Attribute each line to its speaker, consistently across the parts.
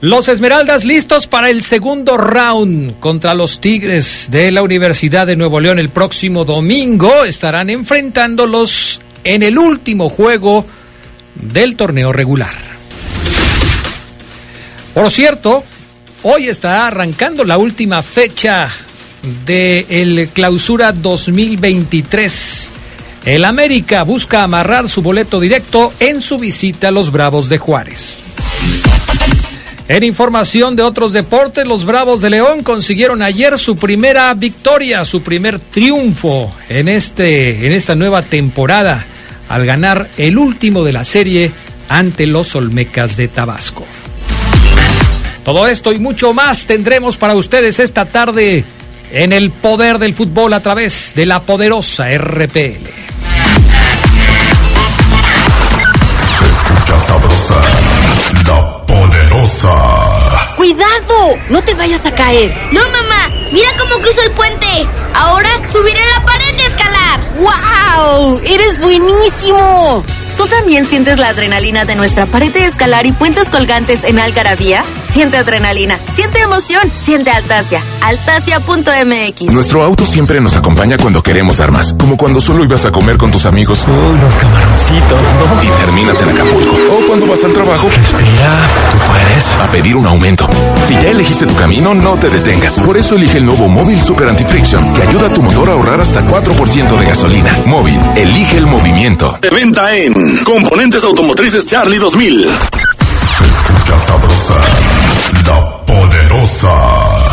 Speaker 1: Los Esmeraldas listos para el segundo round contra los Tigres de la Universidad de Nuevo León el próximo domingo. Estarán enfrentándolos en el último juego del torneo regular. Por cierto, hoy está arrancando la última fecha de el Clausura 2023. El América busca amarrar su boleto directo en su visita a los Bravos de Juárez. En información de otros deportes, los Bravos de León consiguieron ayer su primera victoria, su primer triunfo en este en esta nueva temporada al ganar el último de la serie ante los Olmecas de Tabasco. Todo esto y mucho más tendremos para ustedes esta tarde en el poder del fútbol a través de la poderosa RPL.
Speaker 2: escucha sabrosa, poderosa.
Speaker 3: ¡Cuidado! No te vayas a caer.
Speaker 4: No, mamá, mira cómo cruzo el puente. Ahora subiré la pared de escalar.
Speaker 3: ¡Wow! ¡Eres buenísimo! ¿Tú también sientes la adrenalina de nuestra pared de escalar y puentes colgantes en Algarabía? Siente adrenalina, siente emoción, siente Altasia. Altasia.mx.
Speaker 5: Nuestro auto siempre nos acompaña cuando queremos dar más, como cuando solo ibas a comer con tus amigos
Speaker 6: Uy, los camaroncitos, ¿no?
Speaker 5: y terminas en Acapulco, o cuando vas al trabajo
Speaker 6: Respira, tú puedes.
Speaker 5: a pedir un aumento. Si ya elegiste tu camino, no te detengas. Por eso elige el nuevo Móvil Super Anti-Friction, que ayuda a tu motor a ahorrar hasta 4% de gasolina. Móvil, elige el movimiento.
Speaker 2: De venta en Componentes Automotrices Charlie 2000. escucha sabrosa, la poderosa.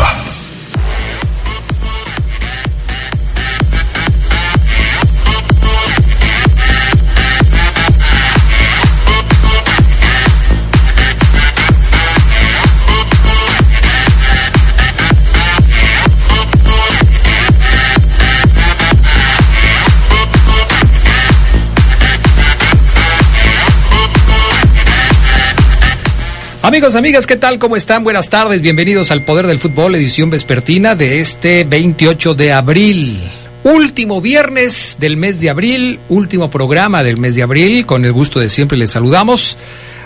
Speaker 1: Amigos, amigas, ¿qué tal? ¿Cómo están? Buenas tardes, bienvenidos al Poder del Fútbol, edición vespertina de este 28 de abril. Último viernes del mes de abril, último programa del mes de abril, con el gusto de siempre les saludamos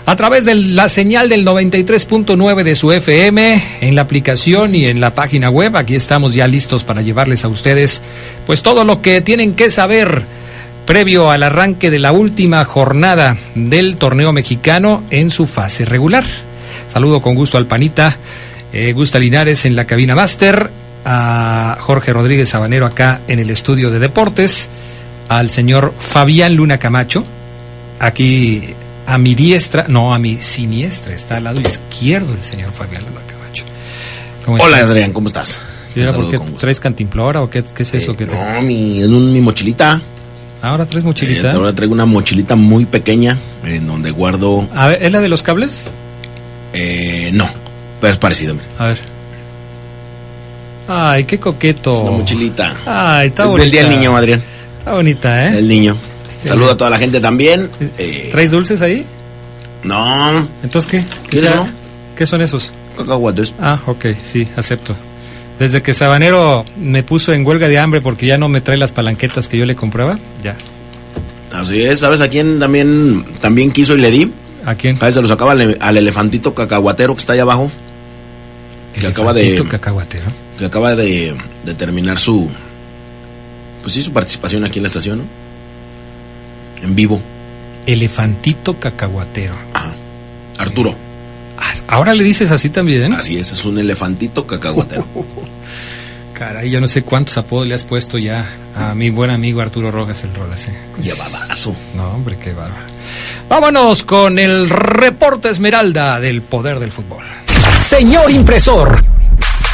Speaker 1: a través de la señal del 93.9 de su FM, en la aplicación y en la página web. Aquí estamos ya listos para llevarles a ustedes pues todo lo que tienen que saber previo al arranque de la última jornada del torneo mexicano en su fase regular. Saludo con gusto al Panita, eh, Gusta Linares en la cabina máster, a Jorge Rodríguez Sabanero acá en el estudio de deportes, al señor Fabián Luna Camacho, aquí a mi diestra, no, a mi siniestra, está al lado izquierdo el señor Fabián Luna Camacho. ¿Cómo
Speaker 7: Hola
Speaker 1: estás?
Speaker 7: Adrián, ¿cómo estás?
Speaker 1: ¿Y
Speaker 7: Te
Speaker 1: ahora por
Speaker 7: saludo
Speaker 1: qué
Speaker 7: con gusto.
Speaker 1: traes cantimplora o qué, qué es eso
Speaker 7: Eh,
Speaker 1: que te...
Speaker 7: No, mi, en un- mi mochilita.
Speaker 1: Ahora traes
Speaker 7: Eh,
Speaker 1: mochilita.
Speaker 7: ahora traigo una mochilita muy pequeña en donde guardo.
Speaker 1: A ver, ¿es la de los cables?
Speaker 7: Eh, no, pero es parecido. mira.
Speaker 1: A ver. Ay, qué coqueto.
Speaker 7: Es una mochilita.
Speaker 1: Ay, está
Speaker 7: es
Speaker 1: bonita.
Speaker 7: del Día del Niño, Adrián.
Speaker 1: Está bonita, ¿eh?
Speaker 7: El niño. Saludo a toda la gente también. Eh,
Speaker 1: ¿Traes dulces ahí?
Speaker 7: no,
Speaker 1: Entonces, ¿qué? ¿Qué,
Speaker 7: uno?
Speaker 1: ¿Qué son esos?
Speaker 7: cacahuates.
Speaker 1: Ah, ok, sí, acepto. Desde que Sabanero me puso en huelga de hambre porque ya no me trae las palanquetas que yo le compraba, ya.
Speaker 7: Así es, ¿sabes a quién también, también quiso y le di?
Speaker 1: ¿A quién?
Speaker 7: A se los acaba al, al elefantito cacahuatero que está ahí abajo. que acaba de-
Speaker 1: cacahuatero.
Speaker 7: Que acaba de, de terminar su. Pues sí, su participación aquí en la estación, ¿no? En vivo.
Speaker 1: Elefantito cacahuatero.
Speaker 7: Ajá. Arturo.
Speaker 1: Ah, Ahora le dices así también.
Speaker 7: Así es, es un elefantito cacahuatero.
Speaker 1: Caray, yo no sé cuántos apodos le has puesto ya a mi buen amigo Arturo Rojas el Rolas. ¿eh?
Speaker 7: Llevadazo.
Speaker 1: No, hombre, qué bárbaro. Vámonos con el reporte Esmeralda del poder del fútbol.
Speaker 2: Señor impresor,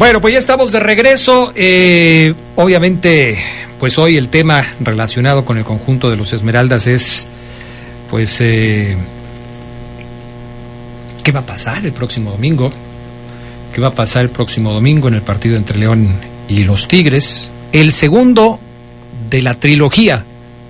Speaker 1: Bueno, pues ya estamos de regreso. Eh, obviamente, pues hoy el tema relacionado con el conjunto de los Esmeraldas es, pues, eh, ¿qué va a pasar el próximo domingo? ¿Qué va a pasar el próximo domingo en el partido entre León y los Tigres? El segundo de la trilogía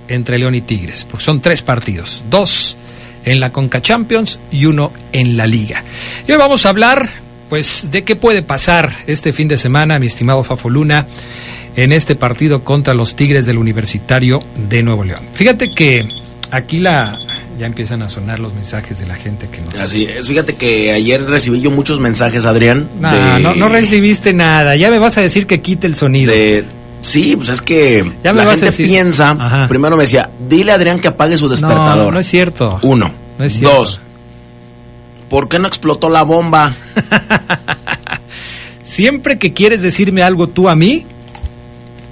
Speaker 1: entre León y Tigres, porque son tres partidos, dos en la Conca Champions y uno en la Liga. Y hoy vamos a hablar pues de qué puede pasar este fin de semana, mi estimado Fafo Luna, en este partido contra los Tigres del Universitario de Nuevo León. Fíjate que aquí la ya empiezan a sonar los mensajes de la gente que nos...
Speaker 7: Así es, fíjate que ayer recibí yo muchos mensajes, Adrián.
Speaker 1: No,
Speaker 7: de-
Speaker 1: no, no recibiste nada, ya me vas a decir que quite el sonido.
Speaker 7: de- Sí, pues es que
Speaker 1: Ya
Speaker 7: la gente
Speaker 1: decir.
Speaker 7: piensa,
Speaker 1: Ajá.
Speaker 7: primero me decía, dile a Adrián que apague su despertador.
Speaker 1: No, no es cierto.
Speaker 7: Uno.
Speaker 1: No es cierto.
Speaker 7: Dos. ¿Por qué no explotó la bomba?
Speaker 1: Siempre que quieres decirme algo tú a mí,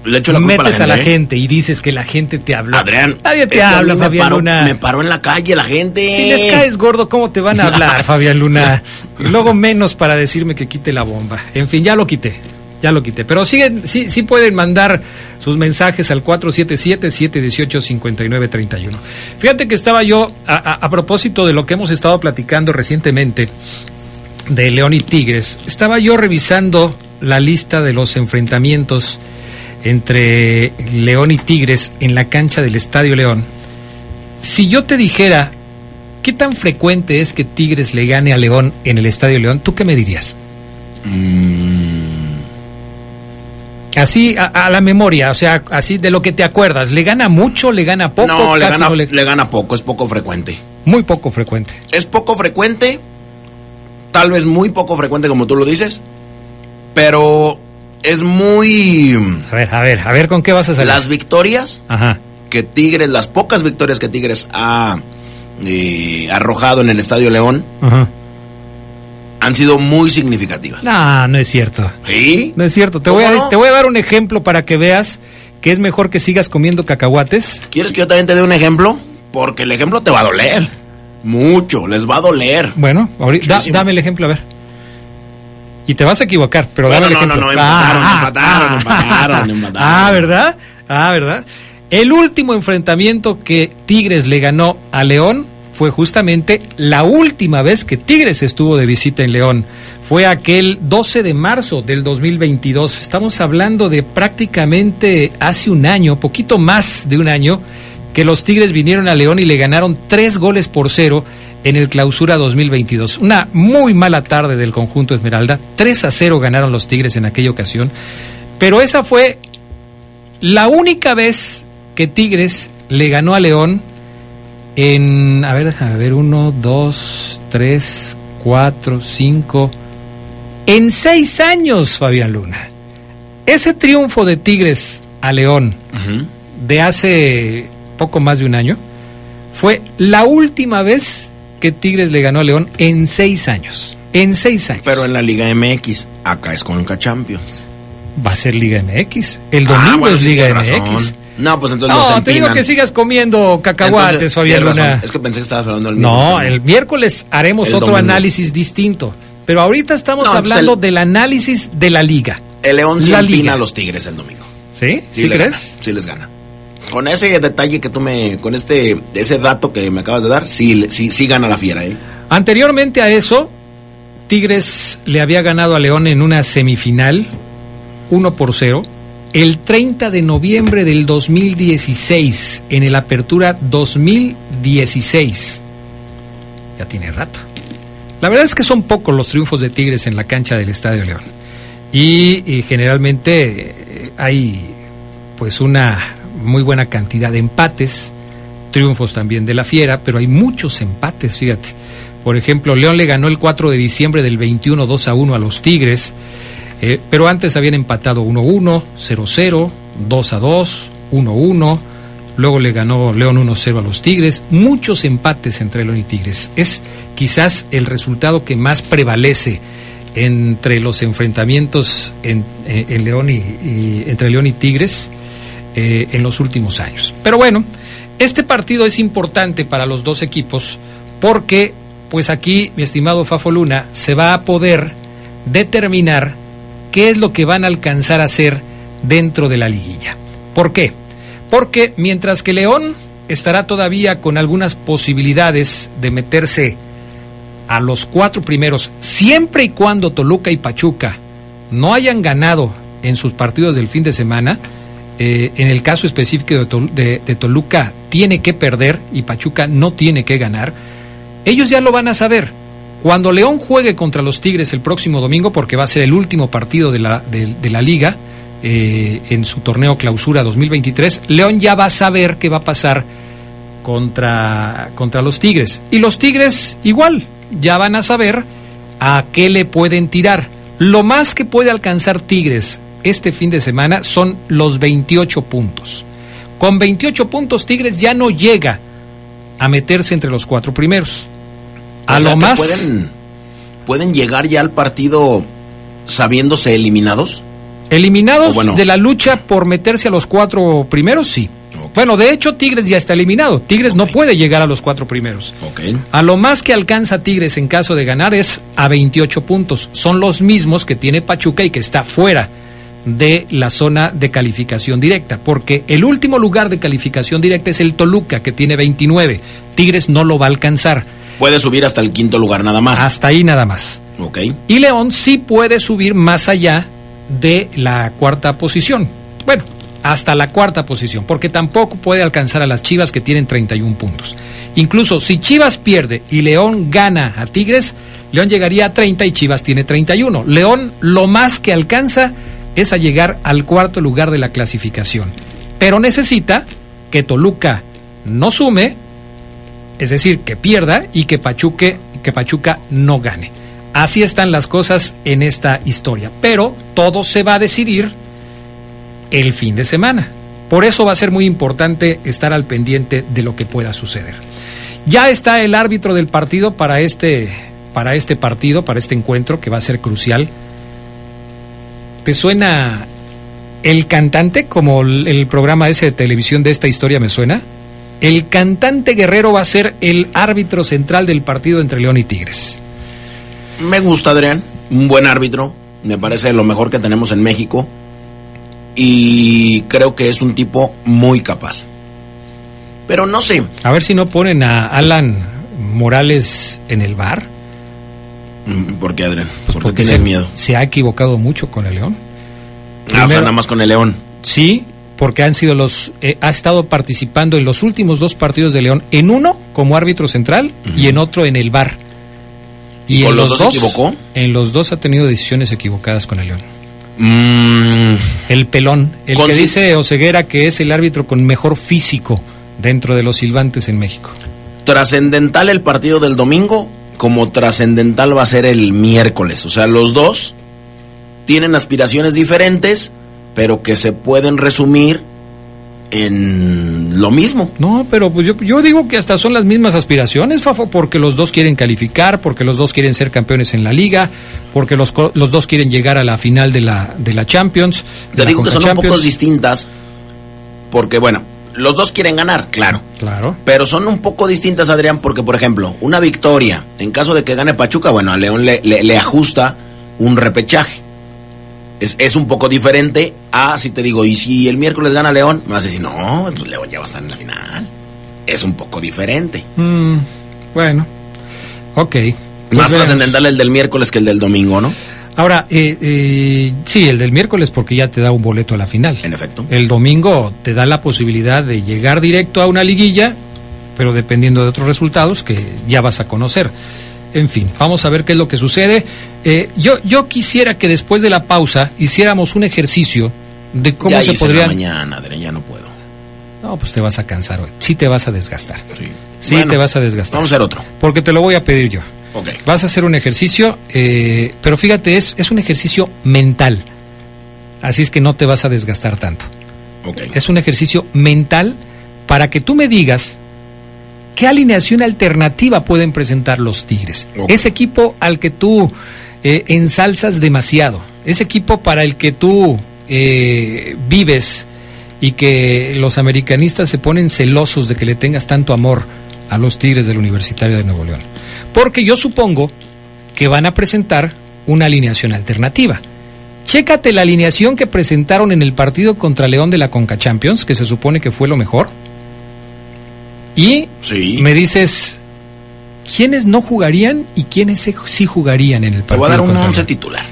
Speaker 7: Le echo la culpa
Speaker 1: metes a la
Speaker 7: ¿eh?
Speaker 1: gente y dices que la gente te habló.
Speaker 7: Adrián.
Speaker 1: Nadie te
Speaker 7: a
Speaker 1: habla, Fabián
Speaker 7: paró-
Speaker 1: Luna.
Speaker 7: Me paró en la calle la gente.
Speaker 1: Si les caes gordo, ¿cómo te van a hablar, Fabián Luna? Luego menos para decirme que quite la bomba. En fin, ya lo quité. Ya lo quité. Pero siguen, sí, sí pueden mandar sus mensajes al 477-718-5931. Fíjate que estaba yo, a, propósito de lo que hemos estado platicando recientemente de León y Tigres, estaba yo revisando la lista de los enfrentamientos entre León y Tigres en la cancha del Estadio León. Si yo te dijera qué tan frecuente es que Tigres le gane a León en el Estadio León, ¿tú qué me dirías? Así a, a la memoria, o sea, así de lo que te acuerdas, ¿le gana mucho, le gana poco?
Speaker 7: no, le gana,
Speaker 1: no le-
Speaker 7: le gana poco, es poco frecuente.
Speaker 1: Muy poco frecuente.
Speaker 7: Es poco frecuente, tal vez muy poco frecuente como tú lo dices, pero es muy...
Speaker 1: A ver, a ver, a ver con qué vas a salir.
Speaker 7: Las victorias
Speaker 1: Ajá.
Speaker 7: que Tigres, las pocas victorias que Tigres ha eh, arrojado en el Estadio León
Speaker 1: Ajá.
Speaker 7: Han sido muy significativas.
Speaker 1: No, no es cierto.
Speaker 7: ¿Sí?
Speaker 1: No es cierto. Te
Speaker 7: ¿Cómo
Speaker 1: voy, a,
Speaker 7: no?
Speaker 1: te voy a dar un ejemplo para que veas que es mejor que sigas comiendo cacahuates.
Speaker 7: ¿Quieres que yo también te dé un ejemplo? Porque el ejemplo te va a doler. Mucho, les va a doler.
Speaker 1: Bueno, ahorita, da- dame el ejemplo, a ver. Y te vas a equivocar, pero
Speaker 7: Bueno,
Speaker 1: dame el
Speaker 7: no,
Speaker 1: ejemplo.
Speaker 7: no, no, empataron, empataron, empataron, empataron.
Speaker 1: Ah, ¿verdad? Ah, ¿verdad? El último enfrentamiento que Tigres le ganó a León fue justamente la última vez que Tigres estuvo de visita en León. Fue aquel 12 de marzo del 2022. Estamos hablando de prácticamente hace un año, poquito más de un año, que los Tigres vinieron a León y le ganaron tres goles por cero en el clausura 2022. Una muy mala tarde del conjunto Esmeralda. 3 a 0 ganaron los Tigres en aquella ocasión. Pero esa fue la única vez que Tigres le ganó a León en, a ver, a ver, uno, dos, tres, cuatro, cinco, en seis años, Fabián Luna. Ese triunfo de Tigres a León de hace poco más de un año fue la última vez que Tigres le ganó a León en seis años. En seis años.
Speaker 7: Pero en la Liga MX, acá es Conca Champions.
Speaker 1: Va a ser Liga MX. El
Speaker 7: Ah,
Speaker 1: domingo
Speaker 7: bueno,
Speaker 1: es Liga MX.
Speaker 7: razón. No, pues entonces
Speaker 1: No, te digo que sigas comiendo cacahuates,
Speaker 7: Entonces,
Speaker 1: Fabián. Luna.
Speaker 7: Es que pensé que estabas hablando del
Speaker 1: No,
Speaker 7: mismo.
Speaker 1: el miércoles haremos
Speaker 7: El
Speaker 1: otro
Speaker 7: domingo.
Speaker 1: análisis distinto. Pero ahorita estamos
Speaker 7: No,
Speaker 1: hablando
Speaker 7: el-
Speaker 1: del análisis de la liga.
Speaker 7: El León
Speaker 1: La
Speaker 7: empina a los Tigres el domingo.
Speaker 1: ¿Sí? ¿Sí,
Speaker 7: le
Speaker 1: crees?
Speaker 7: gana, sí les gana. Con ese detalle que tú me, con este, ese dato que me acabas de dar, sí, sí, sí gana la fiera, ¿eh?
Speaker 1: Anteriormente a eso, Tigres le había ganado a León en una semifinal, 1 por 0, el 30 de noviembre del 2016, en el Apertura 2016. Ya tiene rato. La verdad es que son pocos los triunfos de Tigres en la cancha del Estadio León. Y, generalmente eh, hay pues una muy buena cantidad de empates triunfos también de la Fiera, pero hay muchos empates, fíjate. Por ejemplo, León le ganó el 4 de diciembre del 21 2 a 1 a los Tigres, eh, pero antes habían empatado 1-1, 0-0, 2-2, 1-1, luego le ganó León 1-0 a los Tigres, muchos empates entre León y Tigres. Es quizás el resultado que más prevalece entre los enfrentamientos en, eh, León y- entre León y Tigres eh, en los últimos años. Pero bueno, este partido es importante para los dos equipos porque, pues aquí, mi estimado Fafo Luna, se va a poder determinar qué es lo que van a alcanzar a hacer dentro de la liguilla. ¿Por qué? Porque mientras que León estará todavía con algunas posibilidades de meterse a los cuatro primeros, siempre y cuando Toluca y Pachuca no hayan ganado en sus partidos del fin de semana, eh, en el caso específico de, Tol- de- de Toluca tiene que perder y Pachuca no tiene que ganar, ellos ya lo van a saber. Cuando León juegue contra los Tigres el próximo domingo, porque va a ser el último partido de la, de- la liga eh, en su torneo clausura 2023, León ya va a saber qué va a pasar contra, contra los Tigres. Y los Tigres igual, ya van a saber a qué le pueden tirar. Lo más que puede alcanzar Tigres este fin de semana son los 28 puntos. Con 28 puntos Tigres ya no llega a meterse entre los cuatro primeros. A
Speaker 7: O sea
Speaker 1: lo más...
Speaker 7: Pueden, pueden llegar ya al partido sabiéndose eliminados.
Speaker 1: Eliminados
Speaker 7: bueno.
Speaker 1: de la lucha por meterse a los cuatro primeros, sí. Bueno, de hecho, Tigres ya está eliminado. Tigres no puede llegar a los cuatro primeros. A lo más que alcanza Tigres en caso de ganar es a 28 puntos. Son los mismos que tiene Pachuca y que está fuera de la zona de calificación directa, porque el último lugar de calificación directa es el Toluca, que tiene 29. Tigres no lo va a alcanzar.
Speaker 7: Puede subir hasta el quinto lugar nada más.
Speaker 1: Hasta ahí nada más.
Speaker 7: Ok.
Speaker 1: Y León sí puede subir más allá de la cuarta posición. Bueno, hasta la cuarta posición, porque tampoco puede alcanzar a las Chivas que tienen 31 puntos. Incluso si Chivas pierde y León gana a Tigres, León llegaría a 30 y Chivas tiene 31. León lo más que alcanza es a llegar al cuarto lugar de la clasificación. Pero necesita que Toluca no sume, es decir, que pierda y que, Pachuque, que Pachuca no gane. Así están las cosas en esta historia. Pero todo se va a decidir el fin de semana. Por eso va a ser muy importante estar al pendiente de lo que pueda suceder. Ya está el árbitro del partido para este, para este partido, para este encuentro que va a ser crucial. ¿Te suena el cantante como el, el programa ese de televisión de esta historia me suena? El cantante guerrero va a ser el árbitro central del partido entre León y Tigres.
Speaker 7: Me gusta, Adrián. Un buen árbitro. Me parece lo mejor que tenemos en México. Y creo que es un tipo muy capaz. Pero no sé.
Speaker 1: A ver si no ponen a Alan Morales en el bar.
Speaker 7: Mm, ¿Por qué, Adrián? ¿Por qué
Speaker 1: porque
Speaker 7: tienes
Speaker 1: se,
Speaker 7: miedo?
Speaker 1: se ha equivocado mucho con el León.
Speaker 7: Ah, o sea, nada más con el León.
Speaker 1: Sí, porque han sido los eh, ha estado participando en los últimos dos partidos de León, en uno como árbitro central y en otro en el bar.
Speaker 7: ¿Y con
Speaker 1: en
Speaker 7: los dos equivocó?
Speaker 1: En los dos ha tenido decisiones equivocadas con el León.
Speaker 7: Mm,
Speaker 1: El pelón, el que dice Oseguera que es el árbitro con mejor físico dentro de los silbantes en México.
Speaker 7: trascendental el partido del domingo, como trascendental va a ser el miércoles. O sea, los dos tienen aspiraciones diferentes, pero que se pueden resumir en lo mismo.
Speaker 1: No, pero pues yo, yo digo que hasta son las mismas aspiraciones, Fafo, porque los dos quieren calificar, porque los dos quieren ser campeones en la liga, porque los, los dos quieren llegar a la final de la, de la Champions. de
Speaker 7: Te
Speaker 1: la
Speaker 7: digo que son un poco distintas, porque bueno, los dos quieren ganar, claro.
Speaker 1: Claro.
Speaker 7: Pero son un poco distintas, Adrián, porque, por ejemplo, una victoria, en caso de que gane Pachuca, bueno, a León le, le- le ajusta un repechaje. Es, es un poco diferente a si te digo, y si el miércoles gana León, me vas a decir, no, pues León ya va a estar en la final. Es un poco diferente.
Speaker 1: Mm, bueno, ok. Pues
Speaker 7: Más trascendental el del miércoles que el del domingo, ¿no?
Speaker 1: Ahora, eh, eh, sí, el del miércoles porque ya te da un boleto a la final.
Speaker 7: En efecto.
Speaker 1: El domingo te da la posibilidad de llegar directo a una liguilla, pero dependiendo de otros resultados que ya vas a conocer. En fin, vamos a ver qué es lo que sucede. Eh, yo, yo quisiera que después de la pausa hiciéramos un ejercicio de cómo
Speaker 7: ya
Speaker 1: se podrían...
Speaker 7: mañana, ya no puedo.
Speaker 1: No, pues te vas a cansar hoy. Sí te vas a desgastar. Sí,
Speaker 7: Bueno,
Speaker 1: te vas a desgastar.
Speaker 7: Vamos a hacer otro.
Speaker 1: Porque te lo voy a pedir yo.
Speaker 7: Ok.
Speaker 1: Vas a hacer un ejercicio, eh, pero fíjate, es, es un ejercicio mental. Así es que no te vas a desgastar tanto.
Speaker 7: Ok.
Speaker 1: Es un ejercicio mental para que tú me digas qué alineación alternativa pueden presentar los Tigres. Ese equipo al que tú eh, ensalzas demasiado. Ese equipo para el que tú eh, vives y que los americanistas se ponen celosos de que le tengas tanto amor a los Tigres del Universitario de Nuevo León. Porque yo supongo que van a presentar una alineación alternativa. Chécate la alineación que presentaron en el partido contra León de la Conca Champions, que se supone que fue lo mejor. Y
Speaker 7: Sí.
Speaker 1: me dices quiénes no jugarían y quiénes sí jugarían en el
Speaker 7: Te
Speaker 1: partido.
Speaker 7: voy a dar un once titular.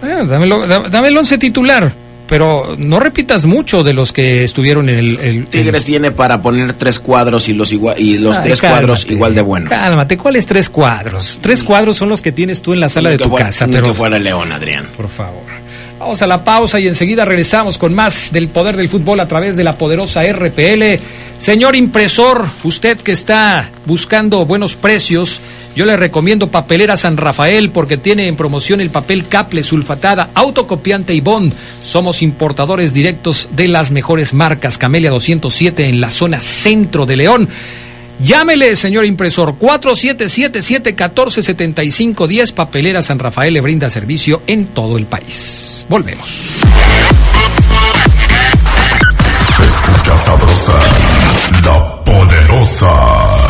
Speaker 1: Bueno, dámelo- da- dame el once titular, pero no repitas mucho de los que estuvieron en el. el-
Speaker 7: Tigres tiene para poner tres cuadros y los igual y los
Speaker 1: Ay,
Speaker 7: tres
Speaker 1: cálmate,
Speaker 7: cuadros igual de buenos.
Speaker 1: Cálmate, ¿cuáles tres cuadros? Tres cuadros son los que tienes tú en la sala
Speaker 7: Ni
Speaker 1: de tu
Speaker 7: fuera-
Speaker 1: casa, pero
Speaker 7: que fuera León, Adrián.
Speaker 1: por favor. Vamos a la pausa y enseguida regresamos con más del poder del fútbol a través de la poderosa RPL. Señor impresor, usted que está buscando buenos precios, yo le recomiendo Papelera San Rafael porque tiene en promoción el papel caple sulfatada, autocopiante y bond. Somos importadores directos de las mejores marcas. Camelia 207 en la zona centro de León. Llámele, señor impresor, 4777-1475-10. Papelera San Rafael le brinda servicio en todo el país. Volvemos.
Speaker 2: Escucha sabrosa, la poderosa.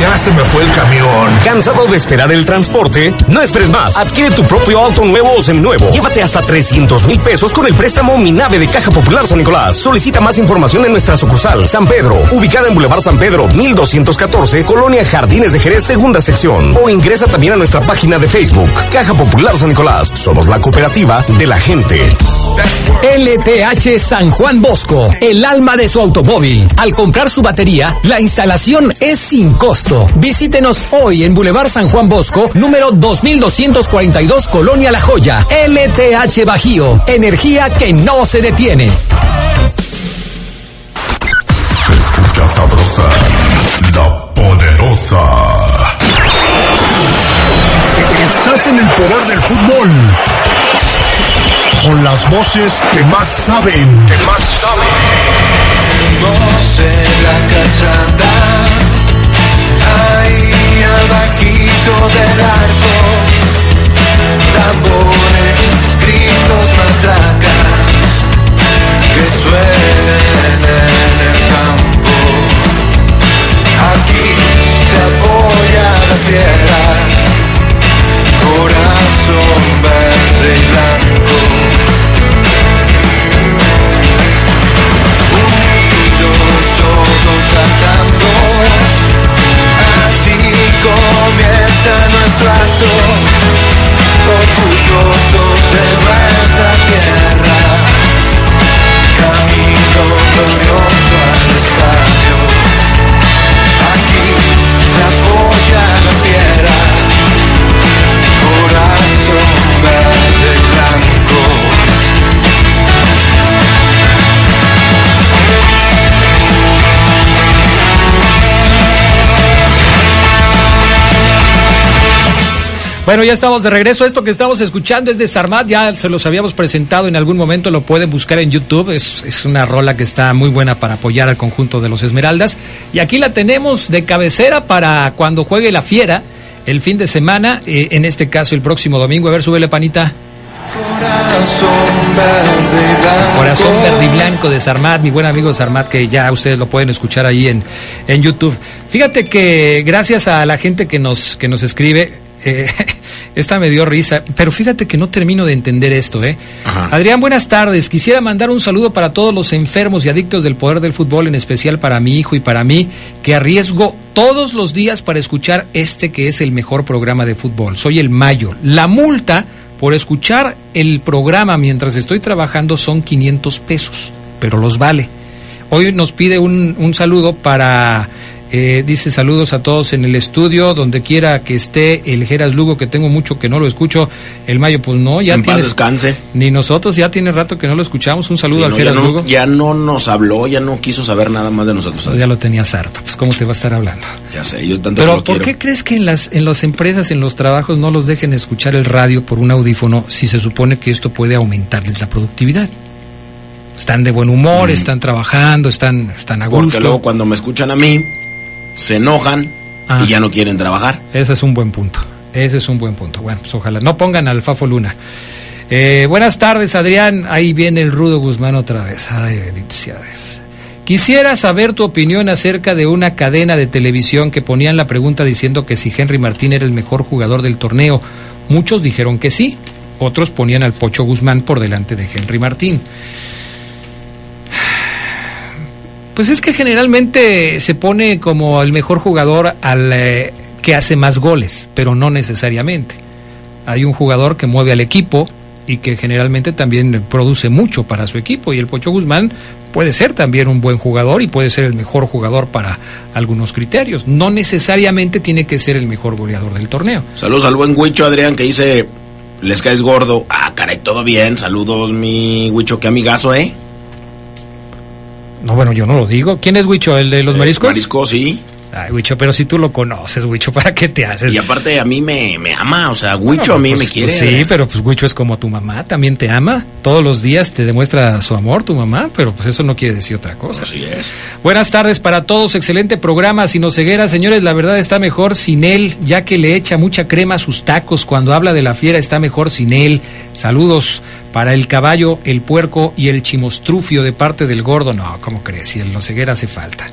Speaker 2: Ya se me fue el camión.
Speaker 8: ¿Cansado de esperar el transporte? No esperes más. Adquiere tu propio auto nuevo o seminuevo. Llévate hasta 300 mil pesos con el préstamo Minave de Caja Popular San Nicolás. Solicita más información en nuestra sucursal San Pedro, ubicada en Boulevard San Pedro, 1214, Colonia Jardines de Jerez, segunda sección. O ingresa también a nuestra página de Facebook, Caja Popular San Nicolás. Somos la cooperativa de la gente. LTH San Juan Bosco, el alma de su automóvil. Al comprar su batería, la instalación es sin costo. Visítenos hoy en Boulevard San Juan Bosco, número 2242, Colonia La Joya. LTH Bajío, energía que no se detiene.
Speaker 2: Escucha sabrosa, la poderosa. Estás en el poder del fútbol. Con las voces que más saben. Que más saben.
Speaker 9: la cachanda, abajito del
Speaker 1: Bueno, ya estamos de regreso. Esto que estamos escuchando es de Sarmat. Ya se los habíamos presentado en algún momento. Lo pueden buscar en YouTube. Es, es una rola que está muy buena para apoyar al conjunto de los Esmeraldas. Y aquí la tenemos de cabecera para cuando juegue la fiera el fin de semana, eh, en este caso el próximo domingo. A ver, súbele panita.
Speaker 9: Corazón verde y blanco.
Speaker 1: Corazón Verde de Sarmat, mi buen amigo Sarmat, que ya ustedes lo pueden escuchar ahí en, en YouTube. Fíjate que gracias a la gente que nos, que nos escribe, eh, esta me dio risa, pero fíjate que no termino de entender esto, ¿eh?
Speaker 7: Ajá.
Speaker 1: Adrián, buenas tardes. Quisiera mandar un saludo para todos los enfermos y adictos del poder del fútbol, en especial para mi hijo y para mí, que arriesgo todos los días para escuchar este que es el mejor programa de fútbol. Soy el Mayo. La multa por escuchar el programa mientras estoy trabajando son 500 pesos, pero los vale. Hoy nos pide un, un saludo para, eh, dice saludos a todos en el estudio, donde quiera que esté el Geras Lugo, que tengo mucho que no lo escucho. El Mayo, pues no, ya
Speaker 7: en paz
Speaker 1: tienes-
Speaker 7: descanse.
Speaker 1: Ni nosotros, ya tiene rato que no lo escuchamos. Un saludo
Speaker 7: Sí,
Speaker 1: al
Speaker 7: no, ya,
Speaker 1: Geras
Speaker 7: no,
Speaker 1: Lugo.
Speaker 7: ya no nos habló, ya no quiso saber nada más de nosotros.
Speaker 1: Pues ya lo tenías harto, pues cómo te va a estar hablando.
Speaker 7: Ya sé, yo tanto
Speaker 1: Pero
Speaker 7: lo
Speaker 1: ¿por
Speaker 7: quiero.
Speaker 1: qué crees que en las, en las empresas, en los trabajos, no los dejen escuchar el radio por un audífono si se supone que esto puede aumentarles la productividad? Están de buen humor, están trabajando, están, están a
Speaker 7: Mm. Porque
Speaker 1: gusto.
Speaker 7: luego cuando me escuchan a mí, se enojan
Speaker 1: Ah.
Speaker 7: y ya no quieren trabajar.
Speaker 1: Ese es un buen punto. Ese es un buen punto. Bueno, pues ojalá. No pongan al Fafo Luna. Eh, buenas tardes, Adrián. Ahí viene el Rudo Guzmán otra vez. Ay, bendito sea Dios. Quisiera saber tu opinión acerca de una cadena de televisión que ponían la pregunta diciendo que si Henry Martín era el mejor jugador del torneo. Muchos dijeron que sí, otros ponían al Pocho Guzmán por delante de Henry Martín. Pues es que generalmente se pone como el mejor jugador al eh, que hace más goles, pero no necesariamente. Hay un jugador que mueve al equipo y que generalmente también produce mucho para su equipo y el Pocho Guzmán puede ser también un buen jugador y puede ser el mejor jugador para algunos criterios. No necesariamente tiene que ser el mejor goleador del torneo.
Speaker 7: Saludos al buen Huicho Adrián que dice, les caes gordo. Ah, caray, todo bien. Saludos mi Huicho, qué amigazo, ¿eh?
Speaker 1: No, bueno, yo no lo digo. ¿Quién es Huicho? ¿El de los
Speaker 7: Eh,
Speaker 1: mariscos?
Speaker 7: Mariscos, sí.
Speaker 1: Ay, Huicho, pero si tú lo conoces, Huicho, ¿para qué te haces?
Speaker 7: Y aparte a mí me, me ama, o sea, Huicho
Speaker 1: Bueno,
Speaker 7: a mí
Speaker 1: pues,
Speaker 7: me quiere.
Speaker 1: pues sí, pero pues Huicho es como tu mamá, también te ama. Todos los días te demuestra su amor tu mamá, pero pues eso no quiere decir otra cosa.
Speaker 7: Así es.
Speaker 1: Buenas tardes para todos, excelente programa, Sino Ceguera. Señores, la verdad está mejor sin él, ya que le echa mucha crema a sus tacos. Cuando habla de la fiera está mejor sin él. Saludos para el caballo, el puerco y el chimostrufio de parte del gordo. No, ¿cómo crees? Si el Oseguera hace falta.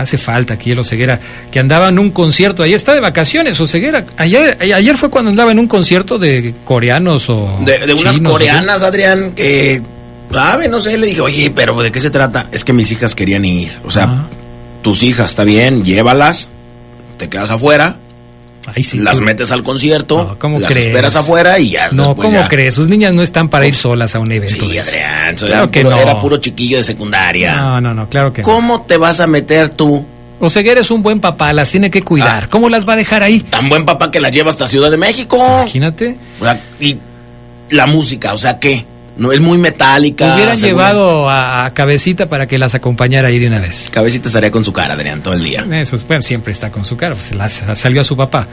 Speaker 1: Hace falta aquí el Oseguera, que andaba en un concierto. Ayer está de vacaciones, Oseguera. Ayer, ayer fue cuando andaba en un concierto de coreanos o.
Speaker 7: De, de unas coreanas, Adrián, que, sabe, no sé, le dije, oye, pero ¿de qué se trata? Es que mis hijas querían ir. O sea,
Speaker 1: Ah.
Speaker 7: tus hijas, está bien, llévalas, te quedas afuera,
Speaker 1: Ay, sí,
Speaker 7: las
Speaker 1: tú-
Speaker 7: metes al concierto,
Speaker 1: No, ¿cómo
Speaker 7: las
Speaker 1: crees?
Speaker 7: esperas afuera y ya
Speaker 1: No, ¿cómo
Speaker 7: ya-
Speaker 1: crees? Sus niñas no están para ir solas a un evento.
Speaker 7: Sí. Adrián,
Speaker 1: Claro
Speaker 7: era,
Speaker 1: que
Speaker 7: puro,
Speaker 1: no.
Speaker 7: era puro chiquillo de secundaria.
Speaker 1: No, no, no, claro que no.
Speaker 7: ¿Cómo te vas a meter tú,
Speaker 1: Oseguera es un buen papá, las tiene que cuidar.
Speaker 7: Ah.
Speaker 1: ¿Cómo las va a dejar ahí?
Speaker 7: tan buen papá que la lleva hasta Ciudad de México?
Speaker 1: Imagínate.
Speaker 7: O sea, y la música, o sea, ¿qué? No es muy metálica.
Speaker 1: Hubieran llevado a, a Cabecita para que las acompañara ahí de una vez.
Speaker 7: Cabecita estaría con su cara, Adrián, todo el día.
Speaker 1: Eso es, bueno, siempre está con su cara, pues la- salió a su papá.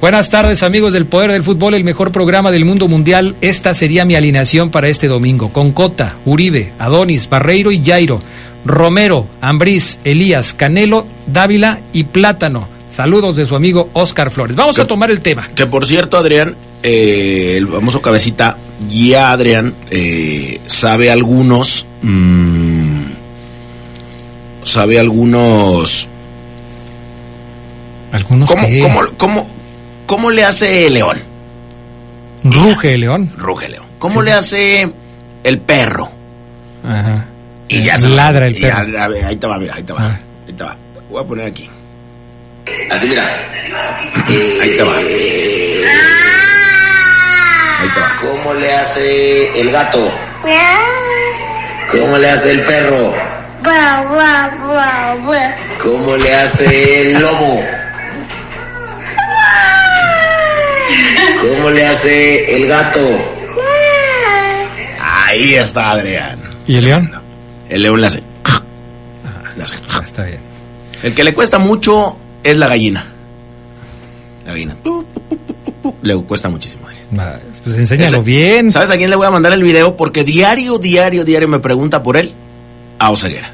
Speaker 1: Buenas tardes amigos del Poder del Fútbol, el mejor programa del mundo mundial. Esta sería mi alineación para este domingo. Con Cota, Uribe, Adonis, Barreiro y Jairo. Romero, Ambriz, Elías, Canelo, Dávila y Plátano. Saludos de su amigo Oscar Flores. Vamos a tomar el tema.
Speaker 7: Que por cierto, Adrián, eh, el famoso cabecita, ya Adrián eh, sabe algunos. mm, sabe algunos.
Speaker 1: Algunos
Speaker 7: ¿Cómo,
Speaker 1: que
Speaker 7: cómo, cómo, cómo le hace León?
Speaker 1: ruge León.
Speaker 7: Ruge León. ¿Cómo le hace el perro?
Speaker 1: Ajá.
Speaker 7: Y ya
Speaker 1: Eh,
Speaker 7: se
Speaker 1: ladra el
Speaker 7: ya,
Speaker 1: perro.
Speaker 7: ver, ahí te va, mira, ahí te va.
Speaker 1: Ah.
Speaker 7: Ahí te va. Voy a poner aquí. Así, mira. Ahí te va. Ahí te va. ¿Cómo le hace el gato? ¿Cómo le hace el perro? ¿Cómo le hace el lobo? ¿Cómo le hace el gato? Ahí está Adrián.
Speaker 1: ¿Y el León?
Speaker 7: El león le hace. Le hace.
Speaker 1: Ah, Está bien.
Speaker 7: El que le cuesta mucho es la gallina. La gallina. Le cuesta muchísimo.
Speaker 1: Ah, Pues enséñalo
Speaker 7: Ese-
Speaker 1: bien.
Speaker 7: ¿Sabes a quién le voy a mandar el video? Porque diario, diario, diario me pregunta por él. A Oseguera.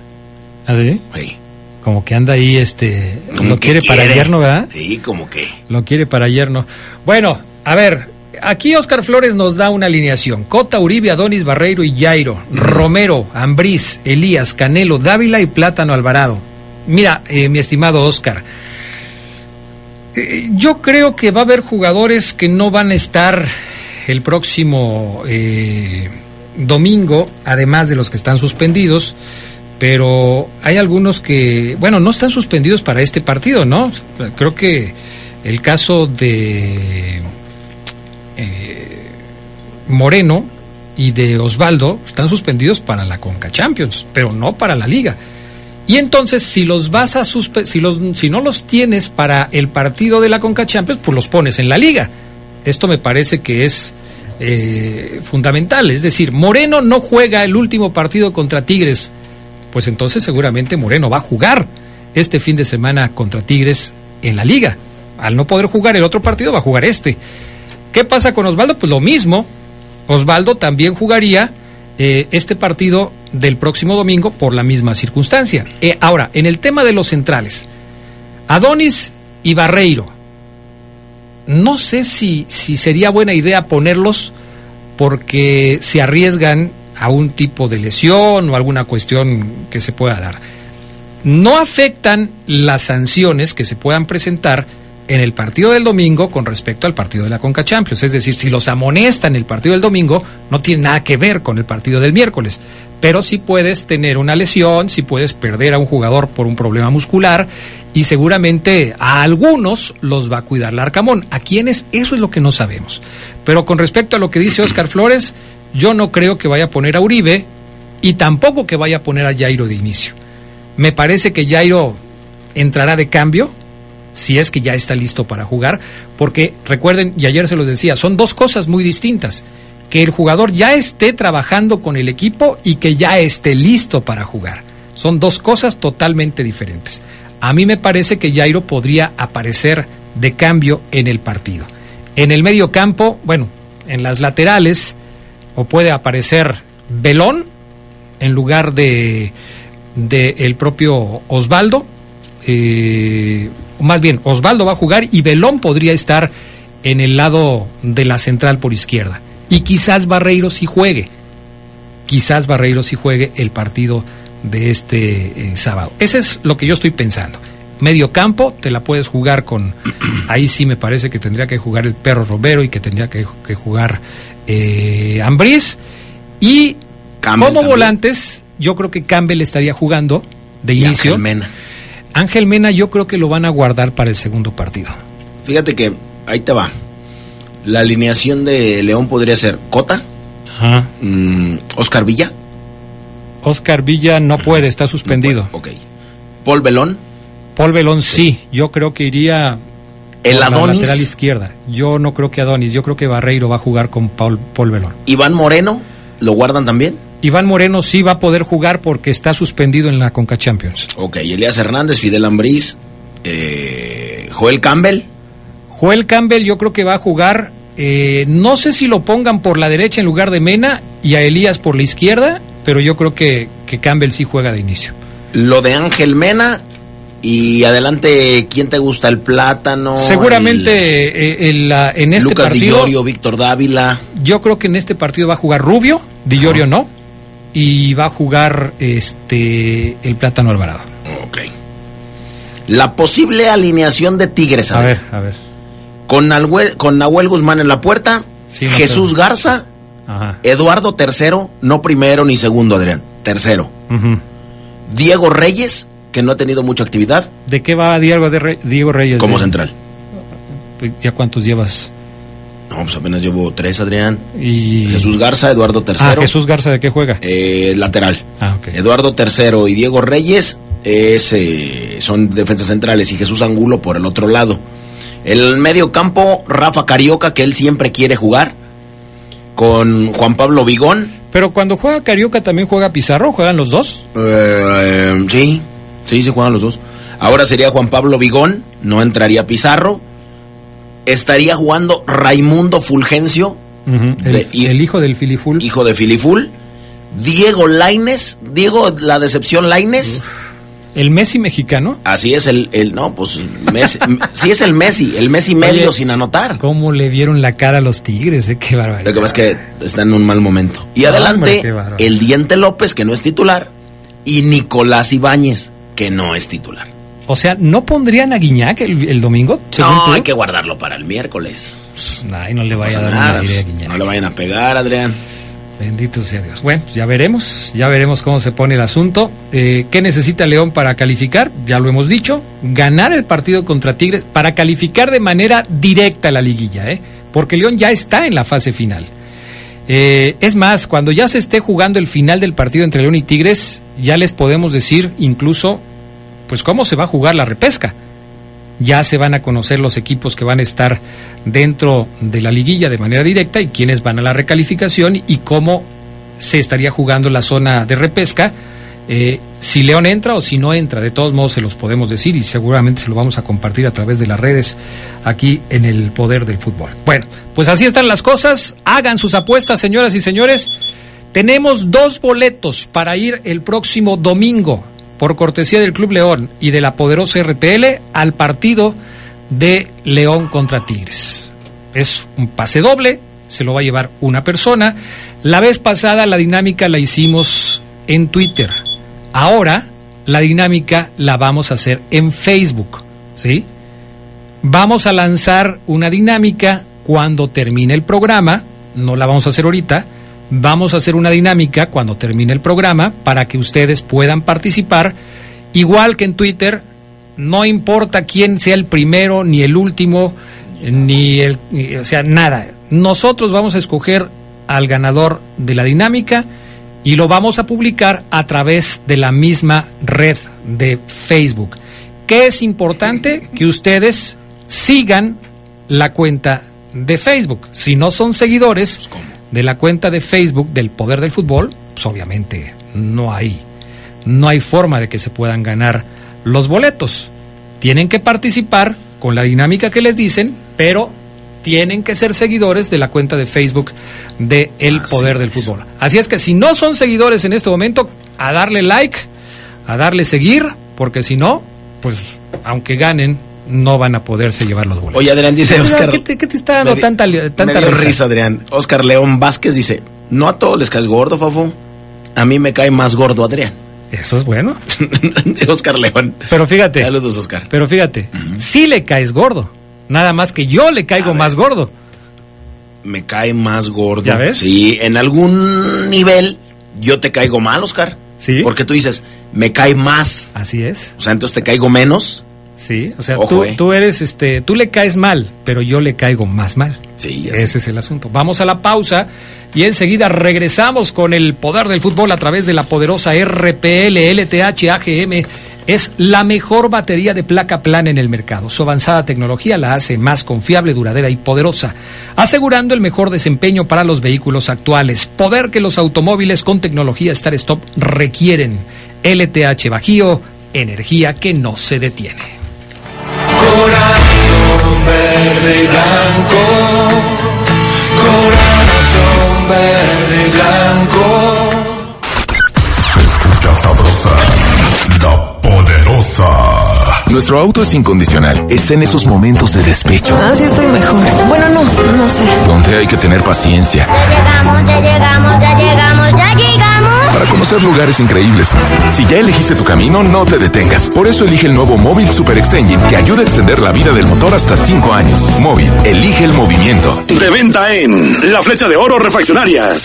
Speaker 1: ¿Así?
Speaker 7: Sí.
Speaker 1: Como que anda ahí, este,
Speaker 7: Como
Speaker 1: lo
Speaker 7: que
Speaker 1: quiere, para yerno, ¿verdad?
Speaker 7: Sí, como que.
Speaker 1: Lo quiere para yerno. Bueno, a ver, aquí Oscar Flores nos da una alineación. Cota, Uribe, Adonis, Barreiro y Jairo. Romero, Ambriz, Elías, Canelo, Dávila y Plátano Alvarado. Mira, eh, mi estimado Oscar, eh, yo creo que va a haber jugadores que no van a estar el próximo eh, domingo, además de los que están suspendidos, pero hay algunos que, bueno, no están suspendidos para este partido, ¿no? Creo que el caso de eh, Moreno y de Osvaldo están suspendidos para la Conca Champions, pero no para la liga. Y entonces, si los vas a si los si no los tienes para el partido de la Conca Champions, pues los pones en la liga. Esto me parece que es eh, fundamental. Es decir, Moreno no juega el último partido contra Tigres, pues entonces seguramente Moreno va a jugar este fin de semana contra Tigres en la liga. Al no poder jugar el otro partido, va a jugar este. ¿Qué pasa con Osvaldo? Pues lo mismo. Osvaldo también jugaría eh, este partido del próximo domingo por la misma circunstancia. Eh, ahora, en el tema de los centrales, Adonis y Barreiro, no sé si, si sería buena idea ponerlos porque se arriesgan a un tipo de lesión o alguna cuestión que se pueda dar. No afectan las sanciones que se puedan presentar en el partido del domingo con respecto al partido de la Conca Champions. Es decir, si los amonestan el partido del domingo, no tiene nada que ver con el partido del miércoles. Pero sí puedes tener una lesión, sí puedes perder a un jugador por un problema muscular y seguramente a algunos los va a cuidar la Arcamón. A quienes, eso es lo que no sabemos. Pero con respecto a lo que dice Oscar Flores, yo no creo que vaya a poner a Uribe y tampoco que vaya a poner a Jairo de inicio. Me parece que Jairo entrará de cambio, si es que ya está listo para jugar, porque recuerden, y ayer se los decía, son dos cosas muy distintas. Que el jugador ya esté trabajando con el equipo y que ya esté listo para jugar. Son dos cosas totalmente diferentes. A mí me parece que Jairo podría aparecer de cambio en el partido. En el medio campo, bueno, en las laterales, o puede aparecer Belón en lugar de, el propio Osvaldo, eh, más bien Osvaldo va a jugar y Belón podría estar en el lado de la central por izquierda. Y quizás Barreiro sí juegue, quizás Barreiro sí juegue el partido de este eh, sábado. Ese es lo que yo estoy pensando. Medio campo, te la puedes jugar con. Ahí sí me parece que tendría que jugar el perro Romero y que tendría que, que jugar eh, Ambriz. Y
Speaker 7: Campbell
Speaker 1: como
Speaker 7: también.
Speaker 1: volantes, yo creo que Campbell estaría jugando de
Speaker 7: Y
Speaker 1: inicio.
Speaker 7: Ángel Mena.
Speaker 1: Ángel Mena, yo creo que lo van a guardar para el segundo partido.
Speaker 7: Fíjate que ahí te va. La alineación de León podría ser Cota, mm, Oscar Villa,
Speaker 1: Oscar Villa no puede, está suspendido.
Speaker 7: ok. Paul Belón,
Speaker 1: Paul Belón sí, yo creo que iría
Speaker 7: el
Speaker 1: por la
Speaker 7: Adonis,
Speaker 1: lateral izquierda. Yo no creo que Adonis, yo creo que Barreiro va a jugar con Paul, Paul Belón.
Speaker 7: Iván Moreno, ¿lo guardan también?
Speaker 1: Iván Moreno sí va a poder jugar porque está suspendido en la Conca Champions.
Speaker 7: Ok, Elías Hernández, Fidel Ambriz, eh, Joel Campbell,
Speaker 1: Joel Campbell yo creo que va a jugar, eh, no sé si lo pongan por la derecha en lugar de Mena y a Elías por la izquierda, pero yo creo que, que Campbell sí juega de inicio.
Speaker 7: lo de Ángel Mena y adelante, ¿quién te gusta? El Plátano.
Speaker 1: Seguramente
Speaker 7: el-
Speaker 1: eh, en, este
Speaker 7: Lucas
Speaker 1: partido,
Speaker 7: Llorio, Víctor Dávila.
Speaker 1: yo creo que en este partido va a jugar Rubio, Di Llorio no, y va a jugar este el Plátano Alvarado.
Speaker 7: Ok. La posible alineación de Tigres,
Speaker 1: A ver, a ver.
Speaker 7: Con, Nahuel, con Nahuel Guzmán en la puerta,
Speaker 1: Sí, no
Speaker 7: Jesús. Garza,
Speaker 1: Ajá.
Speaker 7: Eduardo tercero, no primero ni segundo, Adrián, tercero. Diego Reyes, que no ha tenido mucha actividad,
Speaker 1: ¿De qué va Diego, de Re- Diego Reyes?
Speaker 7: como
Speaker 1: De-
Speaker 7: central.
Speaker 1: Pues, ¿Ya cuántos llevas?
Speaker 7: No, pues apenas llevo tres, Adrián.
Speaker 1: Y...
Speaker 7: Jesús Garza, Eduardo
Speaker 1: Ah,
Speaker 7: tercero,
Speaker 1: Jesús Garza, ¿de qué juega?
Speaker 7: eh, lateral.
Speaker 1: Ah.
Speaker 7: Eduardo tercero y Diego Reyes es, eh, son defensas centrales y Jesús Angulo por el otro lado. El medio campo, Rafa Carioca, que él siempre quiere jugar, con Juan Pablo Vigón.
Speaker 1: Pero cuando juega Carioca también juega Pizarro, ¿juegan los dos?
Speaker 7: Eh, sí, sí, se juegan los dos. Ahora sería Juan Pablo Vigón, no entraría Pizarro. Estaría jugando Raimundo Fulgencio,
Speaker 1: El,
Speaker 7: De- y-
Speaker 1: el hijo del Filiful.
Speaker 7: hijo de Filiful. Diego Laines, Diego, la decepción Laines.
Speaker 1: ¿El Messi mexicano?
Speaker 7: Así es el, el no, pues Messi, sí es el Messi, el Messi medio
Speaker 1: Oye,
Speaker 7: sin anotar.
Speaker 1: ¿Cómo le vieron la cara a los Tigres? eh? Qué barbaridad.
Speaker 7: Lo que pasa es que está en un mal momento. Y
Speaker 1: No,
Speaker 7: adelante,
Speaker 1: hombre,
Speaker 7: el Diente López, que no es titular, y Nicolás Ibáñez, que no es titular.
Speaker 1: O sea, ¿no pondrían a Guiñac el, el domingo?
Speaker 7: No,
Speaker 1: tú?
Speaker 7: hay que guardarlo para el miércoles.
Speaker 1: Ay, no le vaya
Speaker 7: pasa
Speaker 1: a dar
Speaker 7: nada,
Speaker 1: una idea a Guiñac.
Speaker 7: No le vayan a pegar, Adrián.
Speaker 1: Bendito sea Dios. Bueno, ya veremos, ya veremos cómo se pone el asunto. Eh, ¿Qué necesita León para calificar? Ya lo hemos dicho, ganar el partido contra Tigres para calificar de manera directa la liguilla, ¿eh? porque León ya está en la fase final. Eh, es más, cuando ya se esté jugando el final del partido entre León y Tigres, ya les podemos decir incluso, pues cómo se va a jugar la repesca. Ya se van a conocer los equipos que van a estar dentro de la liguilla de manera directa y quiénes van a la recalificación y cómo se estaría jugando la zona de repesca. eh, si León entra o si no entra, de todos modos se los podemos decir y seguramente se lo vamos a compartir a través de las redes aquí en el poder del fútbol. Bueno, pues así están las cosas. Hagan sus apuestas, señoras y señores. Tenemos dos boletos para ir el próximo domingo por cortesía del Club León y de la poderosa RPL al partido de León contra Tigres. Es un pase doble, se lo va a llevar una persona. La vez pasada la dinámica la hicimos en Twitter. Ahora la dinámica la vamos a hacer en Facebook, ¿sí? Vamos a lanzar una dinámica cuando termine el programa, no la vamos a hacer ahorita, vamos a hacer una dinámica cuando termine el programa para que ustedes puedan participar, igual que en Twitter, no importa quién sea el primero ni el último, ni el, o sea, nada. Nosotros vamos a escoger al ganador de la dinámica y lo vamos a publicar a través de la misma red de Facebook. ¿Qué es importante? Que ustedes sigan la cuenta de Facebook. Si no son seguidores de la cuenta de Facebook del Poder del Fútbol, pues obviamente no hay, no hay forma de que se puedan ganar los boletos. Tienen que participar con la dinámica que les dicen, pero tienen que ser seguidores de la cuenta de Facebook de El Poder del Fútbol. Así es que si no son seguidores en este momento, a darle like, a darle seguir, porque si no, pues aunque ganen, no van a poderse llevar los boletos.
Speaker 7: Oye, Adrián dice Oscar.
Speaker 1: ¿Qué te, qué te está dando
Speaker 7: me
Speaker 1: tanta, tanta
Speaker 7: me dio
Speaker 1: risa?
Speaker 7: risa, Adrián. Oscar León Vázquez dice: No a todos les caes gordo, Fafo. A mí me cae más gordo, Adrián.
Speaker 1: Eso es bueno.
Speaker 7: Oscar León.
Speaker 1: Pero fíjate.
Speaker 7: Saludos, Oscar.
Speaker 1: Pero fíjate, sí le caes gordo. Nada más que yo le caigo más gordo.
Speaker 7: Me cae más gordo.
Speaker 1: ¿Ya ves?
Speaker 7: Sí, en algún nivel yo te caigo mal, Oscar.
Speaker 1: Sí.
Speaker 7: Porque tú dices, me cae más.
Speaker 1: Así es.
Speaker 7: O sea, entonces te caigo menos.
Speaker 1: Sí, o sea,
Speaker 7: Ojo,
Speaker 1: tú,
Speaker 7: eh.
Speaker 1: tú eres, este, tú le caes mal, pero yo le caigo más mal.
Speaker 7: Sí, ya
Speaker 1: Ese es el asunto. Vamos a la pausa y enseguida regresamos con el poder del fútbol a través de la poderosa RPL LTH AGM. Es la mejor batería de placa plana en el mercado. Su avanzada tecnología la hace más confiable, duradera y poderosa, asegurando el mejor desempeño para los vehículos actuales. Poder que los automóviles con tecnología Star Stop requieren. LTH Bajío, energía que no se detiene.
Speaker 9: Corazón verde y blanco, corazón verde y blanco.
Speaker 2: Escucha sabrosa, la poderosa.
Speaker 5: Nuestro auto es incondicional. Está en esos momentos de despecho,
Speaker 3: Ah, sí estoy mejor. Bueno, no, no sé.
Speaker 5: donde hay que tener paciencia
Speaker 4: Ya llegamos, ya llegamos,
Speaker 5: conocer lugares increíbles. Si ya elegiste tu camino, no te detengas. Por eso elige el nuevo Móvil Super Extension que ayuda a extender la vida del motor hasta 5 años. Móvil, elige el movimiento.
Speaker 2: De venta en La Flecha de Oro Refaccionarias.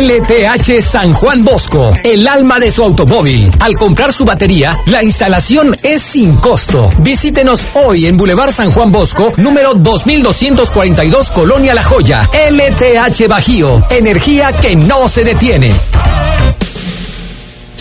Speaker 8: LTH San Juan Bosco, el alma de su automóvil. Al comprar su batería, la instalación es sin costo. Visítenos hoy en Boulevard San Juan Bosco, número 2242, Colonia La Joya. LTH Bajío, energía que no se detiene.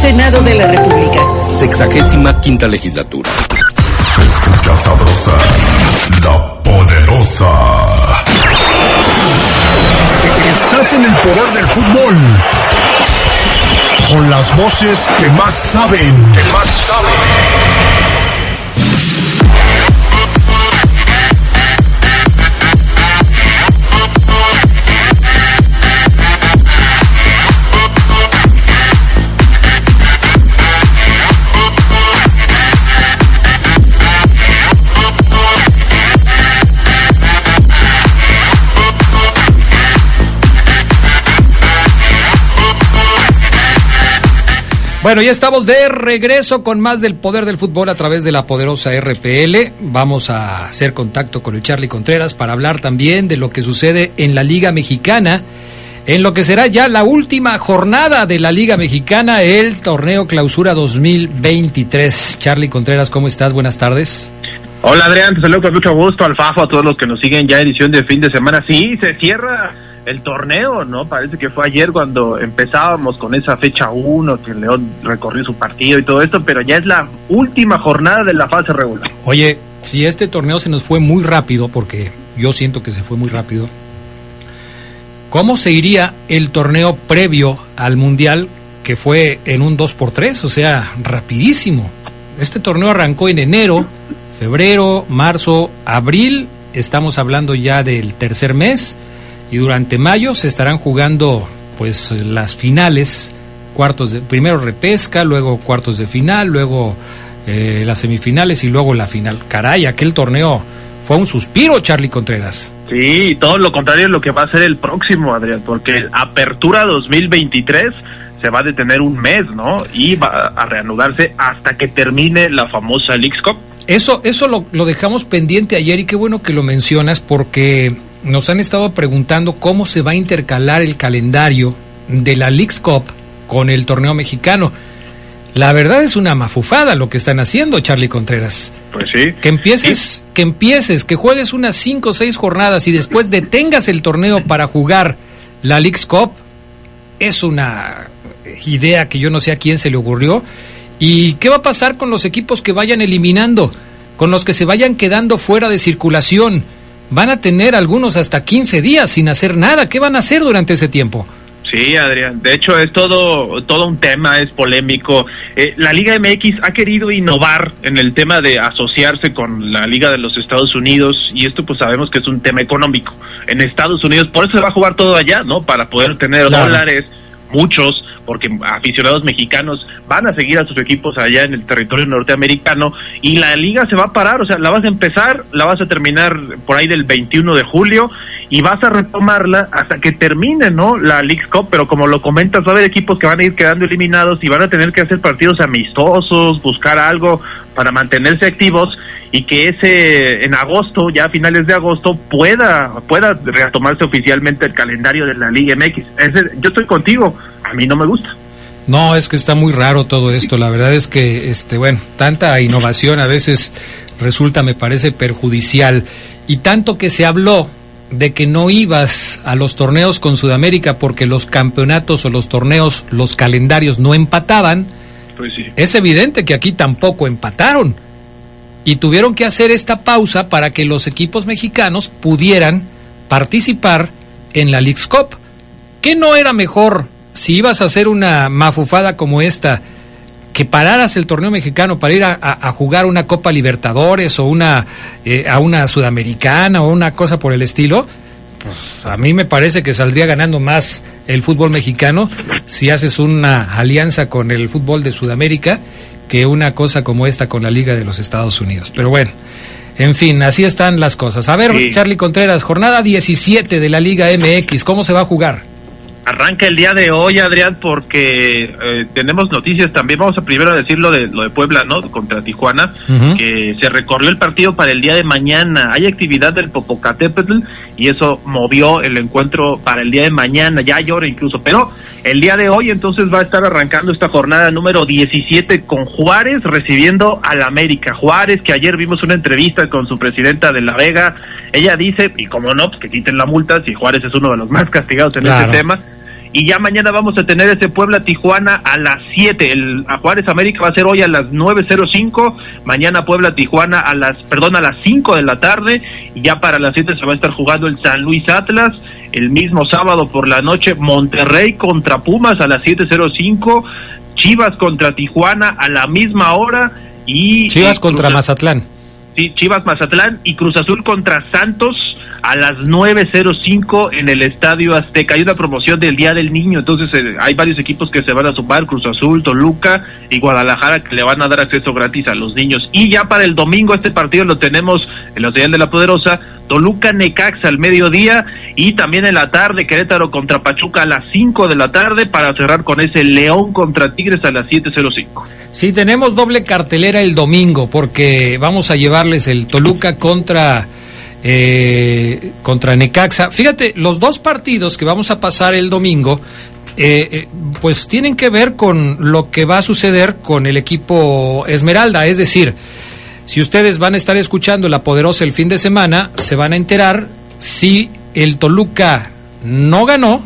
Speaker 10: Senado de la República.
Speaker 11: Sexagésima quinta legislatura.
Speaker 2: Se escucha sabrosa, la poderosa. Estás en el poder del fútbol. Con las voces que más saben. Que más saben.
Speaker 1: Bueno, ya estamos de regreso con más del poder del fútbol a través de la poderosa RPL. Vamos a hacer contacto con el Charlie Contreras para hablar también de lo que sucede en la Liga Mexicana, en lo que será ya la última jornada de la Liga Mexicana, el torneo Clausura 2023. Charlie Contreras, ¿cómo estás? Buenas tardes.
Speaker 12: Hola Adrián, te saludo con mucho gusto, Alfafo, a todos los que nos siguen ya edición de fin de semana. Sí, se cierra el torneo, ¿no? Parece que fue ayer cuando empezábamos con esa fecha 1, que León recorrió su partido y todo esto, pero ya es la última jornada de la fase regular.
Speaker 1: Oye, si este torneo se nos fue muy rápido, porque yo siento que se fue muy rápido, ¿cómo se iría el torneo previo al Mundial que fue en un 2x3? O sea, rapidísimo. Este torneo arrancó en enero, febrero, marzo, abril, estamos hablando ya del tercer mes y durante mayo se estarán jugando pues las finales, cuartos de primero repesca, luego cuartos de final, luego eh, las semifinales y luego la final. Caray, aquel torneo fue un suspiro, Charlie Contreras.
Speaker 12: Sí, todo lo contrario de lo que va a ser el próximo, Adrián, porque Apertura 2023 se va a detener un mes, ¿no? Y va a reanudarse hasta que termine la famosa Leagues Cup.
Speaker 1: Eso, eso lo, lo dejamos pendiente ayer y qué bueno que lo mencionas porque nos han estado preguntando cómo se va a intercalar el calendario de la Leagues Cup con el torneo mexicano. La verdad es una mafufada lo que están haciendo, Charlie Contreras.
Speaker 12: Pues sí.
Speaker 1: Que empieces, que empieces, que juegues unas cinco o seis jornadas y después detengas el torneo para jugar la Leagues Cup. Es una idea que yo no sé a quién se le ocurrió. ¿Y qué va a pasar con los equipos que vayan eliminando? Con los que se vayan quedando fuera de circulación van a tener algunos hasta 15 días sin hacer nada. ¿Qué van a hacer durante ese tiempo?
Speaker 12: Sí, Adrián. De hecho, es todo, todo un tema, es polémico. Eh, la Liga MX ha querido innovar en el tema de asociarse con la Liga de los Estados Unidos y esto pues sabemos que es un tema económico. En Estados Unidos, por eso se va a jugar todo allá, ¿no? Para poder tener
Speaker 1: Claro.
Speaker 12: dólares, muchos, porque aficionados mexicanos van a seguir a sus equipos allá en el territorio norteamericano y la liga se va a parar, o sea, la vas a empezar, la vas a terminar por ahí del 21 de julio y vas a retomarla hasta que termine, ¿no? La League Cup, pero como lo comentas, va a haber equipos que van a ir quedando eliminados y van a tener que hacer partidos amistosos, buscar algo para mantenerse activos y que ese en agosto, ya a finales de agosto, pueda pueda retomarse oficialmente el calendario de la Liga MX. Ese- yo estoy contigo, a mí no me gusta.
Speaker 1: No, es que está muy raro todo esto. La verdad es que, este, bueno, tanta innovación a veces resulta, me parece, perjudicial. Y tanto que se habló de que no ibas a los torneos con Sudamérica porque los campeonatos o los torneos, los calendarios no empataban,
Speaker 12: Pues
Speaker 1: es evidente que aquí tampoco empataron. Y tuvieron que hacer esta pausa para que los equipos mexicanos pudieran participar en la Leagues Cup. ¿Qué no era mejor si ibas a hacer una mafufada como esta, que pararas el torneo mexicano para ir a, a- a jugar una Copa Libertadores o una eh, a una Sudamericana o una cosa por el estilo? Pues a mí me parece que saldría ganando más el fútbol mexicano si haces una alianza con el fútbol de Sudamérica que una cosa como esta con la Liga de los Estados Unidos. Pero bueno, en fin, así están las cosas. A ver,
Speaker 12: Sí.
Speaker 1: Charlie Contreras, jornada 17 de la Liga MX, ¿cómo se va a jugar?
Speaker 12: Arranca el día de hoy, Adrián, porque eh, tenemos noticias también. Vamos a primero decir lo de, lo de Puebla, ¿no? Contra Tijuana, que se recorrió el partido para el día de mañana. Hay actividad del Popocatépetl y eso movió el encuentro para el día de mañana. Ya llora incluso, pero el día de hoy entonces va a estar arrancando esta jornada número 17 con Juárez recibiendo al América. Juárez, que ayer vimos una entrevista con su presidenta de La Vega. Ella dice, y como no, pues que quiten la multa, si Juárez es uno de los más castigados en
Speaker 1: Claro.
Speaker 12: este tema. Y ya mañana vamos a tener ese Puebla Tijuana a las 7. El a Juárez América va a ser hoy a las 9.05. Mañana Puebla Tijuana a las, perdón, a las 5 de la tarde. Y ya para las 7 se va a estar jugando el San Luis Atlas. El mismo sábado por la noche Monterrey contra Pumas a las 7.05. Chivas contra Tijuana a la misma hora. Y
Speaker 1: Chivas contra Mazatlán.
Speaker 12: Sí, Chivas Mazatlán y Cruz Azul contra Santos a las 9.05 en el Estadio Azteca. Hay una promoción del Día del Niño, entonces eh, hay varios equipos que se van a sumar, Cruz Azul, Toluca y Guadalajara, que le van a dar acceso gratis a los niños. Y ya para el domingo este partido lo tenemos en la Señal de la Poderosa, Toluca Necaxa al mediodía y también en la tarde Querétaro contra Pachuca a las 5 de la tarde para cerrar con ese León contra Tigres a las 7.05.
Speaker 1: Sí, tenemos doble cartelera el domingo porque vamos a llevarles el Toluca contra eh, contra Necaxa. Fíjate, los dos partidos que vamos a pasar el domingo, eh, eh, pues tienen que ver con lo que va a suceder con el equipo Esmeralda. Es decir, si ustedes van a estar escuchando La Poderosa el fin de semana, se van a enterar si el Toluca no ganó,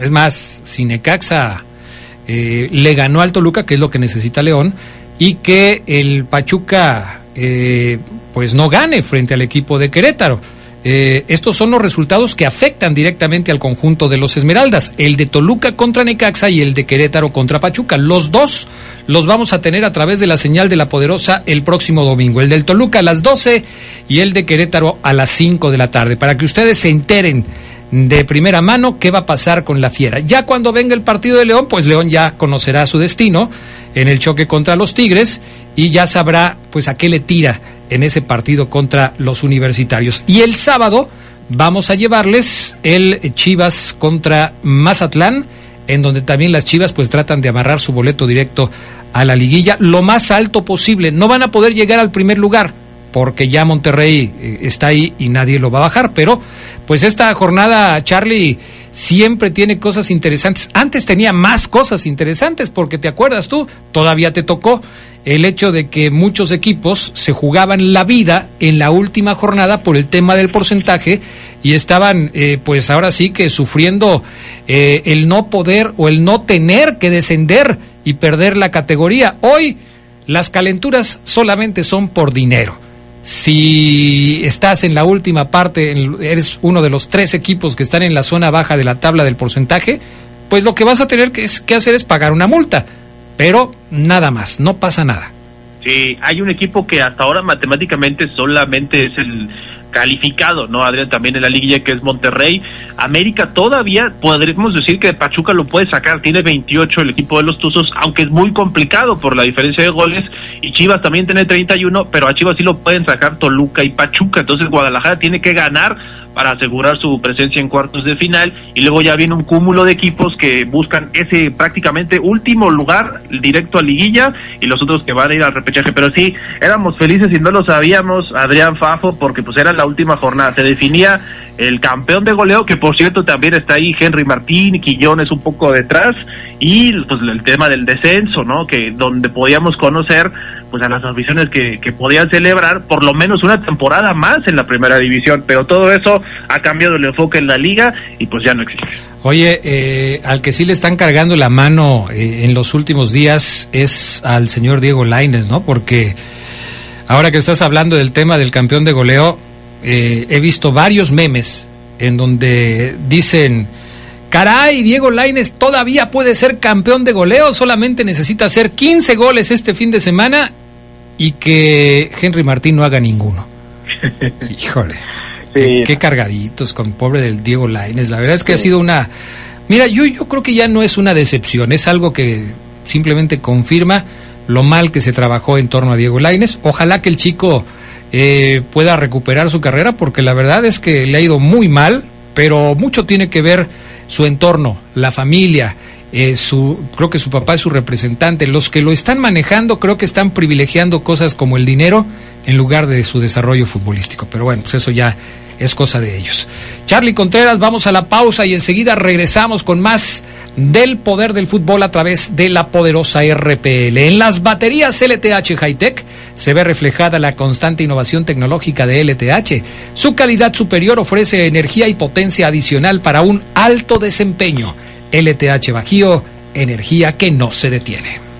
Speaker 1: es más, si Necaxa eh, le ganó al Toluca, que es lo que necesita León, y que el Pachuca eh, pues no gane frente al equipo de Querétaro. Eh, estos son los resultados que afectan directamente al conjunto de los Esmeraldas, el de Toluca contra Necaxa y el de Querétaro contra Pachuca. Los dos los vamos a tener a través de la señal de la poderosa el próximo domingo, el del Toluca a las 12 y el de Querétaro a las 5 de la tarde, para que ustedes se enteren de primera mano qué va a pasar con la fiera. Ya cuando venga el partido de León, pues León ya conocerá su destino en el choque contra los Tigres y ya sabrá pues a qué le tira en ese partido contra los universitarios. Y el sábado vamos a llevarles el Chivas contra Mazatlán, en donde también las Chivas pues tratan de amarrar su boleto directo a la liguilla lo más alto posible. No van a poder llegar al primer lugar, porque ya Monterrey eh, está ahí y nadie lo va a bajar, pero pues esta jornada, Charlie, siempre tiene cosas interesantes. Antes tenía más cosas interesantes, porque te acuerdas tú, todavía te tocó el hecho de que muchos equipos se jugaban la vida en la última jornada por el tema del porcentaje y estaban eh, pues ahora sí que sufriendo eh, el no poder o el no tener que descender y perder la categoría. Hoy las calenturas solamente son por dinero. Si estás en la última parte, eres uno de los tres equipos que están en la zona baja de la tabla del porcentaje, pues lo que vas a tener que, es- que hacer es pagar una multa. Pero nada más, no pasa nada.
Speaker 12: Sí, hay un equipo que hasta ahora matemáticamente solamente es el calificado, ¿no, Adrián? También en la liguilla que es Monterrey. América todavía podríamos decir que Pachuca lo puede sacar, tiene 28 el equipo de los Tuzos, aunque es muy complicado por la diferencia de goles. Y Chivas también tiene 31, pero a Chivas sí lo pueden sacar Toluca y Pachuca. Entonces Guadalajara tiene que ganar para asegurar su presencia en cuartos de final y luego ya viene un cúmulo de equipos que buscan ese prácticamente último lugar directo a liguilla y los otros que van a ir al repechaje pero sí éramos felices y no lo sabíamos Adrián Fafo porque pues era la última jornada se definía el campeón de goleo que por cierto también está ahí Henry Martín Quillones un poco detrás y pues el tema del descenso no que donde podíamos conocer pues a las aficiones que, que podían celebrar por lo menos una temporada más en la primera división, pero todo eso ha cambiado el enfoque en la liga y pues ya no existe.
Speaker 1: Oye, eh, al que sí le están cargando la mano eh, en los últimos días es al señor Diego Laines, ¿no? Porque ahora que estás hablando del tema del campeón de goleo, eh, he visto varios memes en donde dicen, caray, Diego Laines todavía puede ser campeón de goleo, solamente necesita hacer 15 goles este fin de semana y que Henry Martín no haga ninguno. Híjole. Qué, qué cargaditos con pobre del Diego Laines. La verdad es que ha sido una. Mira, yo, yo creo que ya no es una decepción, es algo que simplemente confirma lo mal que se trabajó en torno a Diego Laines. Ojalá que el chico eh, pueda recuperar su carrera, porque la verdad es que le ha ido muy mal, pero mucho tiene que ver su entorno, la familia, eh, su, creo que su papá es su representante. Los que lo están manejando creo que están privilegiando cosas como el dinero en lugar de su desarrollo futbolístico. Pero bueno, pues eso ya es cosa de ellos. Charlie Contreras, vamos a la pausa y enseguida regresamos con más del poder del fútbol a través de la poderosa RPL. En las baterías LTH Hightech se ve reflejada la constante innovación tecnológica de LTH. Su calidad superior ofrece energía y potencia adicional para un alto desempeño. LTH Bajío, energía que no se detiene.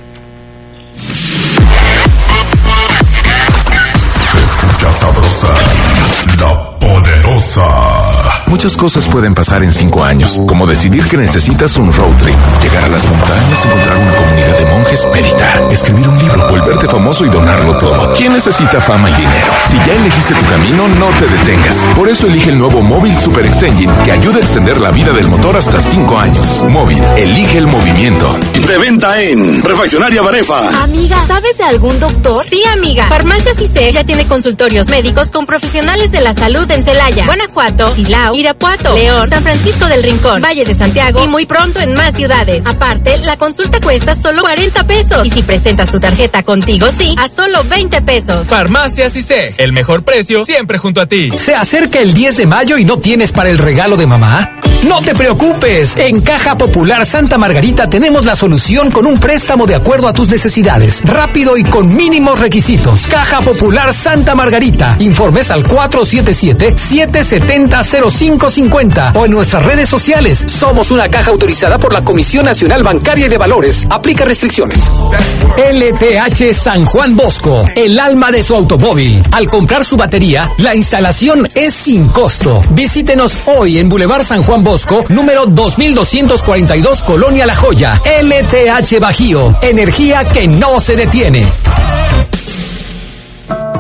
Speaker 5: Muchas cosas pueden pasar en cinco años, como decidir que necesitas un road trip, llegar a las montañas, encontrar una comunidad de monjes, meditar, escribir un libro, volverte famoso y donarlo todo. ¿Quién necesita fama y dinero? Si ya elegiste tu camino, no te detengas. Por eso elige el nuevo Móvil Super Extension, que ayuda a extender la vida del motor hasta cinco años. Móvil, elige el movimiento.
Speaker 2: De venta en Refaccionaria Barefa.
Speaker 3: Amiga, ¿sabes de algún doctor?
Speaker 13: Sí, amiga. Farmacia CICE ya tiene consultorios médicos con profesionales de la salud en Celaya, Guanajuato, Silao, Irapuato, León, San Francisco del Rincón, Valle de Santiago y muy pronto en más ciudades. Aparte, la consulta cuesta solo 40 pesos. Y si presentas tu tarjeta contigo, sí, a solo 20 pesos.
Speaker 6: Farmacia CICE, el mejor precio siempre junto a ti.
Speaker 8: ¿Se acerca el 10 de mayo y no tienes para el regalo de mamá? No te preocupes, en Caja Popular Santa Margarita tenemos la solución con un préstamo de acuerdo a tus necesidades, rápido y con mínimos requisitos. Caja Popular Santa Margarita, informes al 477-770-0550 o en nuestras redes sociales. Somos una caja autorizada por la Comisión Nacional Bancaria y de Valores. Aplica restricciones. LTH San Juan Bosco, el alma de su automóvil. Al comprar su batería, la instalación es sin costo. Visítenos hoy en Boulevard San Juan Bosco, número 2242, Colonia La Joya. LTH Bajío, energía que no se detiene.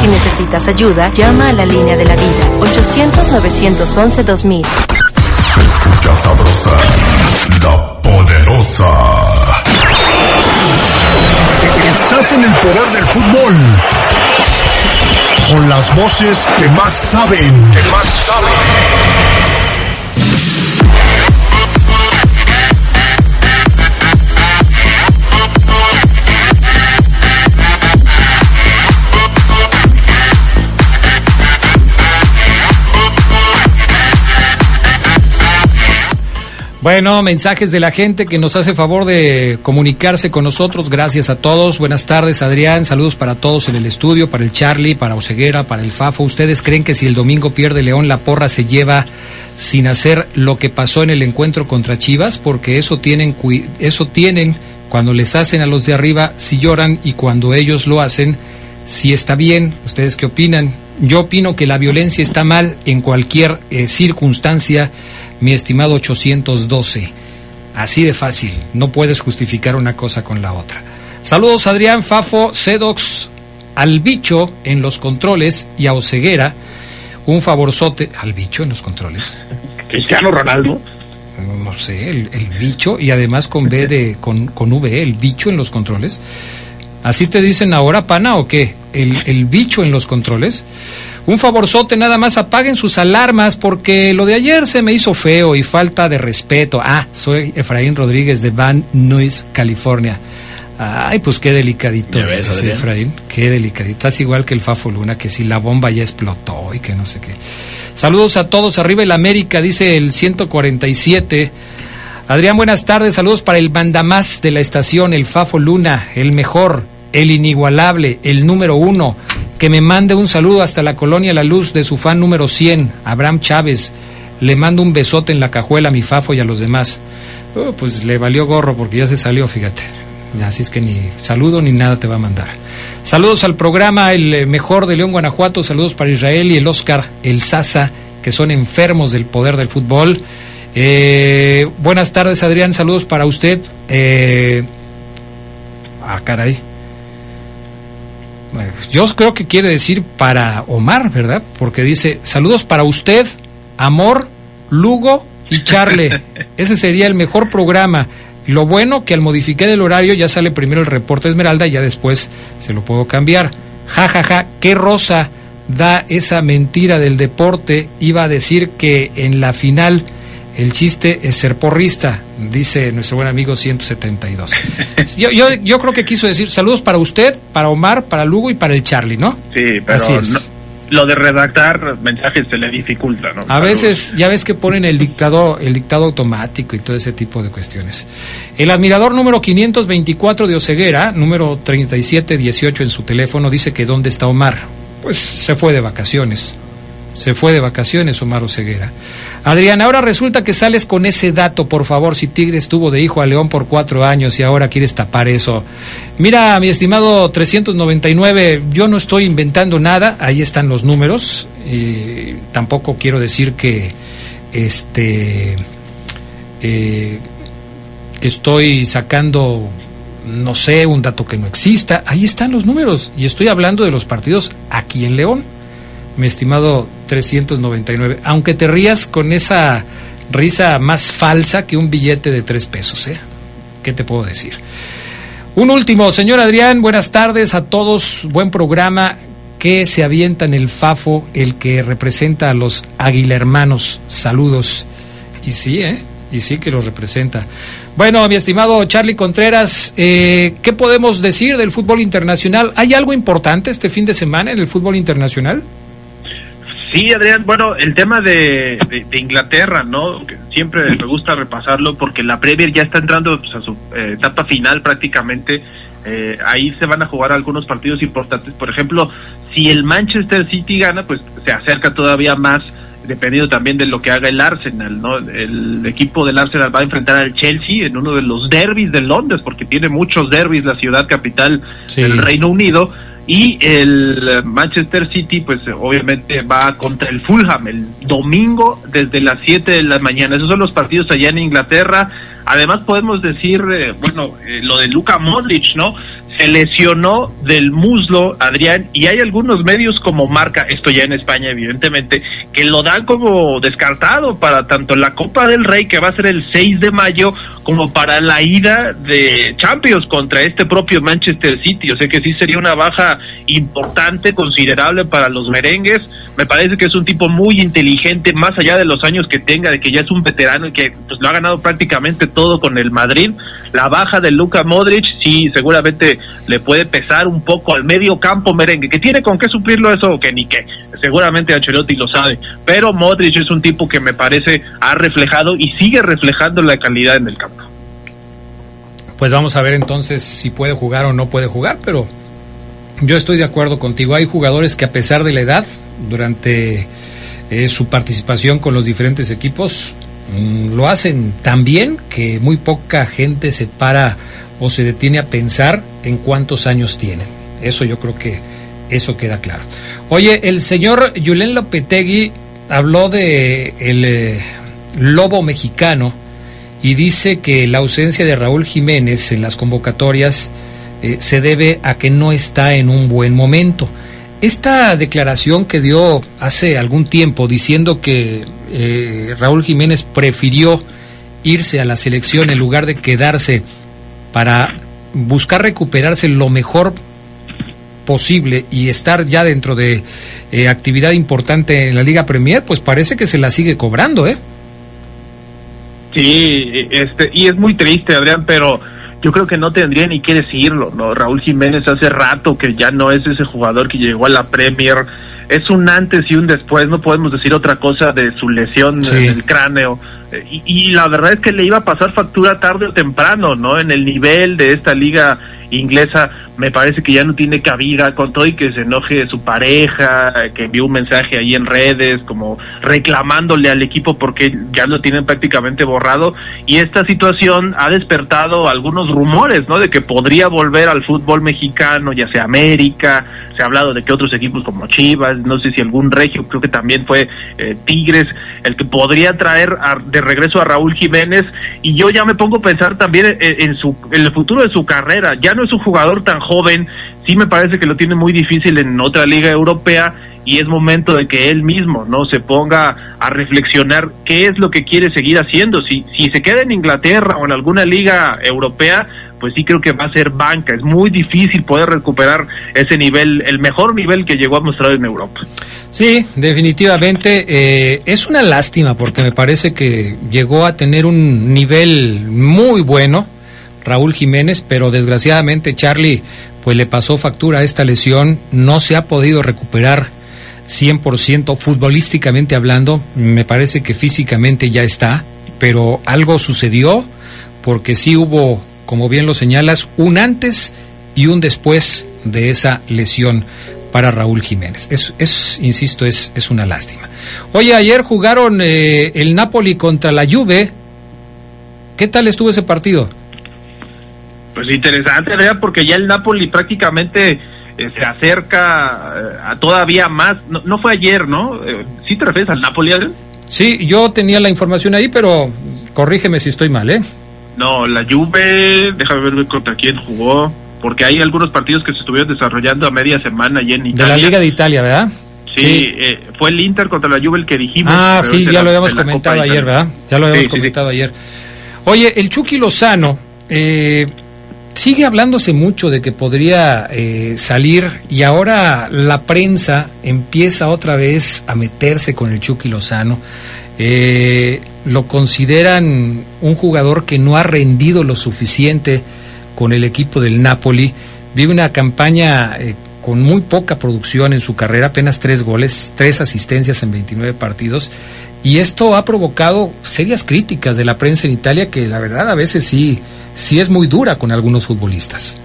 Speaker 3: Si necesitas ayuda, llama a la línea de la vida 800-911-2000.
Speaker 2: Escucha sabrosa, la poderosa. Estás en el poder del fútbol. Con las voces que más saben. Que más saben.
Speaker 1: Bueno, mensajes de la gente que nos hace favor de comunicarse con nosotros. Gracias a todos. Buenas tardes, Adrián. Saludos para todos en el estudio, para el Charlie, para Oceguera, para el Fafo. ¿Ustedes creen que si el domingo pierde León, la porra se lleva sin hacer lo que pasó en el encuentro contra Chivas? Porque eso tienen, eso tienen cuando les hacen a los de arriba, si lloran, y cuando ellos lo hacen, si está bien. ¿Ustedes qué opinan? Yo opino que la violencia está mal en cualquier eh, circunstancia, mi estimado 812. Así de fácil, no puedes justificar una cosa con la otra. Saludos Adrián, Fafo, Sedox, al bicho en los controles y a Oceguera. Un favorzote al bicho en los controles.
Speaker 12: Cristiano Ronaldo.
Speaker 1: No sé, el, el bicho y además con B de con, con V, el bicho en los controles. ¿Así te dicen ahora, pana, o qué? ¿El, el bicho en los controles? Un favorzote, nada más apaguen sus alarmas porque lo de ayer se me hizo feo y falta de respeto. Ah, soy Efraín Rodríguez de Van Nuys, California. Ay, pues qué delicadito.
Speaker 7: Ves,
Speaker 1: ese. Efraín, qué delicadito. Estás igual que el Fafo Luna, que si la bomba ya explotó y que no sé qué. Saludos a todos. Arriba el América, dice el 147. Adrián, buenas tardes. Saludos para el mandamás de la estación, el Fafo Luna, el mejor. El inigualable, el número uno, que me mande un saludo hasta la colonia La Luz de su fan número 100, Abraham Chávez. Le mando un besote en la cajuela a mi Fafo y a los demás. Oh, pues le valió gorro porque ya se salió, fíjate. Así es que ni saludo ni nada te va a mandar. Saludos al programa El eh, Mejor de León, Guanajuato. Saludos para Israel y el Oscar, el Sasa, que son enfermos del poder del fútbol. Eh, buenas tardes, Adrián. Saludos para usted. Eh, ah, caray. Yo creo que quiere decir para Omar, ¿verdad? Porque dice, saludos para usted, Amor, Lugo y Charle. Ese sería el mejor programa. Lo bueno que al modificar el horario ya sale primero el reporte Esmeralda y ya después se lo puedo cambiar. Ja, ja, ja, qué rosa da esa mentira del deporte. Iba a decir que en la final el chiste es ser porrista, dice nuestro buen amigo 172. Yo, yo, yo creo que quiso decir saludos para usted, para Omar, para Lugo y para el Charlie, ¿no?
Speaker 12: Sí, pero
Speaker 1: Así es.
Speaker 12: no- lo de redactar mensajes se le dificulta, ¿no?
Speaker 1: A veces, ya ves que ponen el dictado, el dictado automático y todo ese tipo de cuestiones. El admirador número 524 de Oceguera, número 3718 en su teléfono, dice que ¿dónde está Omar? Pues se fue de vacaciones. Se fue de vacaciones Omar Oceguera. Adrián, ahora resulta que sales con ese dato, por favor, si Tigres tuvo de hijo a León por cuatro años y ahora quieres tapar eso. Mira, mi estimado 399, yo no estoy inventando nada, ahí están los números. y tampoco quiero decir que este eh, que estoy sacando no sé, un dato que no exista. Ahí están los números y estoy hablando de los partidos aquí en León mi estimado 399. Aunque te rías con esa risa más falsa que un billete de tres pesos, ¿eh? ¿Qué te puedo decir? Un último, señor Adrián, buenas tardes a todos. Buen programa que se avienta en el FAFO, el que representa a los Aguilermanos. Saludos. Y sí, ¿eh? Y sí que los representa. Bueno, mi estimado Charlie Contreras, eh, ¿qué podemos decir del fútbol internacional? ¿Hay algo importante este fin de semana en el fútbol internacional?
Speaker 12: Sí, Adrián, bueno, el tema de, de- de Inglaterra, ¿no? Que siempre me gusta repasarlo porque la Premier ya está entrando pues, a su eh, etapa final prácticamente. Eh, ahí se van a jugar algunos partidos importantes. Por ejemplo, si el Manchester City gana, pues se acerca todavía más, dependiendo también de lo que haga el Arsenal, ¿no? El equipo del Arsenal va a enfrentar al Chelsea en uno de los derbis de Londres, porque tiene muchos derbis la ciudad capital
Speaker 1: Sí.
Speaker 12: del Reino Unido. Y el Manchester City, pues obviamente va contra el Fulham el domingo desde las 7 de la mañana. Esos son los partidos allá en Inglaterra. Además podemos decir, eh, bueno, eh, lo de Luka Modric, ¿no? Se lesionó del muslo, Adrián, y hay algunos medios como marca, esto ya en España evidentemente, que lo dan como descartado para tanto la Copa del Rey, que va a ser el 6 de mayo, como para la ida de Champions contra este propio Manchester City. O sea que sí sería una baja importante, considerable para los merengues. Me parece que es un tipo muy inteligente, más allá de los años que tenga, de que ya es un veterano y que pues, lo ha ganado prácticamente todo con el Madrid. La baja de Luka Modric sí seguramente le puede pesar un poco al medio campo merengue, que tiene con qué suplirlo eso que ni qué. Seguramente Ancelotti lo sabe, pero Modric es un tipo que me parece ha reflejado y sigue reflejando la calidad en el campo.
Speaker 1: Pues vamos a ver entonces si puede jugar o no puede jugar, pero yo estoy de acuerdo contigo. Hay jugadores que a pesar de la edad, durante eh, su participación con los diferentes equipos, mm, lo hacen tan bien que muy poca gente se para o se detiene a pensar en cuántos años tienen. Eso yo creo que eso queda claro. Oye, el señor Julen Lopetegui habló de el eh, lobo mexicano y dice que la ausencia de Raúl Jiménez en las convocatorias eh, se debe a que no está en un buen momento. Esta declaración que dio hace algún tiempo diciendo que eh, Raúl Jiménez prefirió irse a la selección en lugar de quedarse para buscar recuperarse lo mejor posible y estar ya dentro de eh, actividad importante en la Liga Premier, pues parece que se la sigue cobrando, ¿eh?
Speaker 12: Sí, este, y es muy triste, Adrián, pero yo creo que no tendría ni que decirlo, ¿no? Raúl Jiménez hace rato que ya no es ese jugador que llegó a la Premier, es un antes y un después, no podemos decir otra cosa de su lesión
Speaker 1: Sí.
Speaker 12: en el cráneo. Eh, Y, y la verdad es que le iba a pasar factura tarde o temprano, ¿no? En el nivel de esta liga inglesa, me parece que ya no tiene cabida con todo y que se enoje su pareja, que envió un mensaje ahí en redes como reclamándole al equipo porque ya lo tienen prácticamente borrado. Y esta situación ha despertado algunos rumores, ¿no? De que podría volver al fútbol mexicano, ya sea América, se ha hablado de que otros equipos como Chivas, no sé si algún regio, creo que también fue eh, Tigres, el que podría traer de regreso a Raúl Jiménez. Y yo ya me pongo a pensar también en, en su en el futuro de su carrera, ya no es un jugador tan joven, sí me parece que lo tiene muy difícil en otra liga europea y es momento de que él mismo no se ponga a reflexionar qué es lo que quiere seguir haciendo. Si, si se queda en Inglaterra o en alguna liga europea, pues sí creo que va a ser banca. Es muy difícil poder recuperar ese nivel, el mejor nivel que llegó a mostrar en Europa.
Speaker 1: Sí, definitivamente. Eh, es una lástima porque me parece que llegó a tener un nivel muy bueno Raúl Jiménez, pero desgraciadamente Charlie pues le pasó factura a esta lesión, no se ha podido recuperar 100% futbolísticamente hablando, me parece que físicamente ya está, pero algo sucedió porque sí hubo, como bien lo señalas, un antes y un después de esa lesión para Raúl Jiménez. Es, es insisto, es, una lástima. Oye, ayer jugaron eh, el Napoli contra la Juve. ¿Qué tal estuvo ese partido?
Speaker 12: Pues interesante, ¿verdad? Porque ya el Napoli prácticamente eh, se acerca eh, a todavía más. No, fue ayer, ¿no? Eh, ¿Sí te refieres al Napoli, Adrián?
Speaker 1: Sí, yo tenía la información ahí, pero corrígeme si estoy mal, ¿eh?
Speaker 12: No, la Juve, déjame ver contra quién jugó, porque hay algunos partidos que se estuvieron desarrollando a media semana allí en Italia.
Speaker 1: De la Liga de Italia, ¿verdad?
Speaker 12: Sí, fue el Inter contra la Juve el que dijimos.
Speaker 1: Ah, sí, ya lo habíamos comentado ayer, ¿verdad? Ya lo habíamos comentado ayer. Oye, el Chucky Lozano, eh, sigue hablándose mucho de que podría eh, salir y ahora la prensa empieza otra vez a meterse con el Chucky Lozano. Eh, lo consideran un jugador que no ha rendido lo suficiente con el equipo del Napoli. Vive una campaña eh, con muy poca producción en su carrera, apenas tres goles, tres asistencias en 29 partidos. Y esto ha provocado serias críticas de la prensa en Italia que la verdad a veces sí sí es muy dura con algunos futbolistas.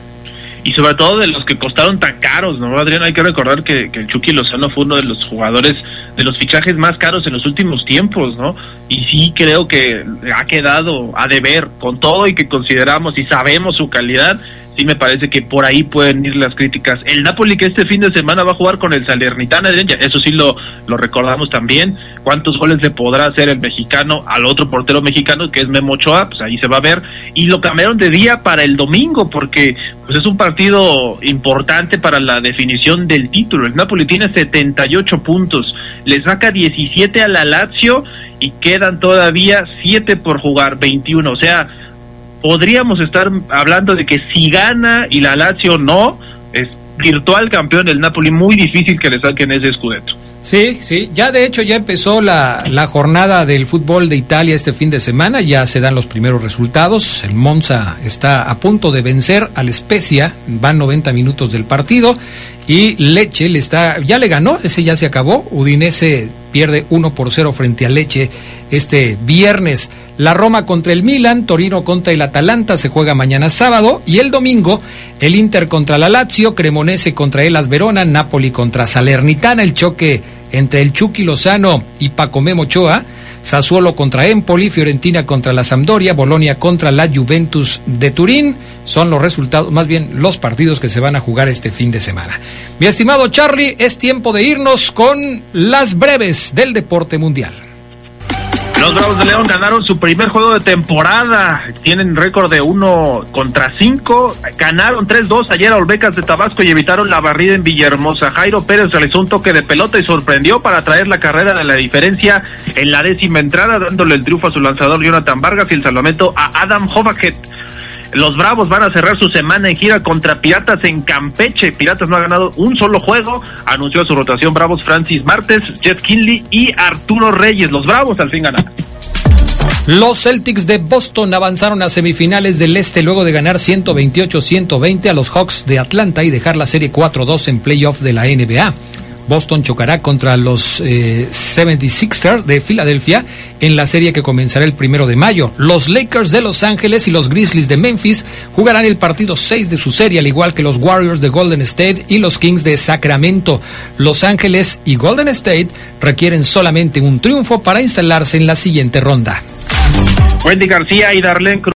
Speaker 12: Y sobre todo de los que costaron tan caros, ¿no, Adrián? Hay que recordar que, que el Chucky Lozano fue uno de los jugadores de los fichajes más caros en los últimos tiempos, ¿no? Y sí creo que ha quedado a deber con todo y que consideramos y sabemos su calidad, sí me parece que por ahí pueden ir las críticas. El Napoli que este fin de semana va a jugar con el Salernitana, eso sí lo, lo recordamos también. ¿Cuántos goles le podrá hacer el mexicano al otro portero mexicano que es Memo Ochoa? Pues ahí se va a ver. Y lo cambiaron de día para el domingo porque pues es un partido importante para la definición del título. El Napoli tiene 78 puntos, le saca 17 a la Lazio y quedan todavía 7 por jugar, 21. O sea, podríamos estar hablando de que si gana y la Lazio no, es virtual campeón del Napoli, muy difícil que le saquen ese escudeto.
Speaker 1: Sí, sí, ya de hecho ya empezó la, la, jornada del fútbol de Italia este fin de semana, ya se dan los primeros resultados, el Monza está a punto de vencer al Spezia, van 90 minutos del partido. Y Leche le está, ya le ganó, ese ya se acabó, Udinese pierde 1 por 0 frente a Leche este viernes. La Roma contra el Milan, Torino contra el Atalanta se juega mañana sábado y el domingo el Inter contra la Lazio, Cremonese contra el Verona, Napoli contra Salernitana, el choque entre el Chucky Lozano y Paco Memochoa. Sassuolo contra Empoli, Fiorentina contra la Sampdoria, Bolonia contra la Juventus de Turín. Son los resultados, más bien los partidos que se van a jugar este fin de semana. Mi estimado Charlie, es tiempo de irnos con las breves del deporte mundial.
Speaker 12: Los Bravos de León ganaron su primer juego de temporada. Tienen récord de 1 contra 5. Ganaron 3-2 ayer a Olbecas de Tabasco y evitaron la barrida en Villahermosa. Jairo Pérez realizó un toque de pelota y sorprendió para traer la carrera de la diferencia en la décima entrada, dándole el triunfo a su lanzador Jonathan Vargas y el salvamento a Adam Hovaket. Los Bravos van a cerrar su semana en gira contra Piratas en Campeche. Piratas no ha ganado un solo juego. Anunció su rotación Bravos Francis Martes, Jeff Kinley y Arturo Reyes. Los Bravos al fin ganaron.
Speaker 1: Los Celtics de Boston avanzaron a semifinales del Este luego de ganar 128-120 a los Hawks de Atlanta y dejar la serie 4-2 en playoff de la NBA. Boston chocará contra los eh, 76ers de Filadelfia en la serie que comenzará el primero de mayo. Los Lakers de Los Ángeles y los Grizzlies de Memphis jugarán el partido 6 de su serie, al igual que los Warriors de Golden State y los Kings de Sacramento. Los Ángeles y Golden State requieren solamente un triunfo para instalarse en la siguiente ronda.
Speaker 12: Wendy García y Darlene Cruz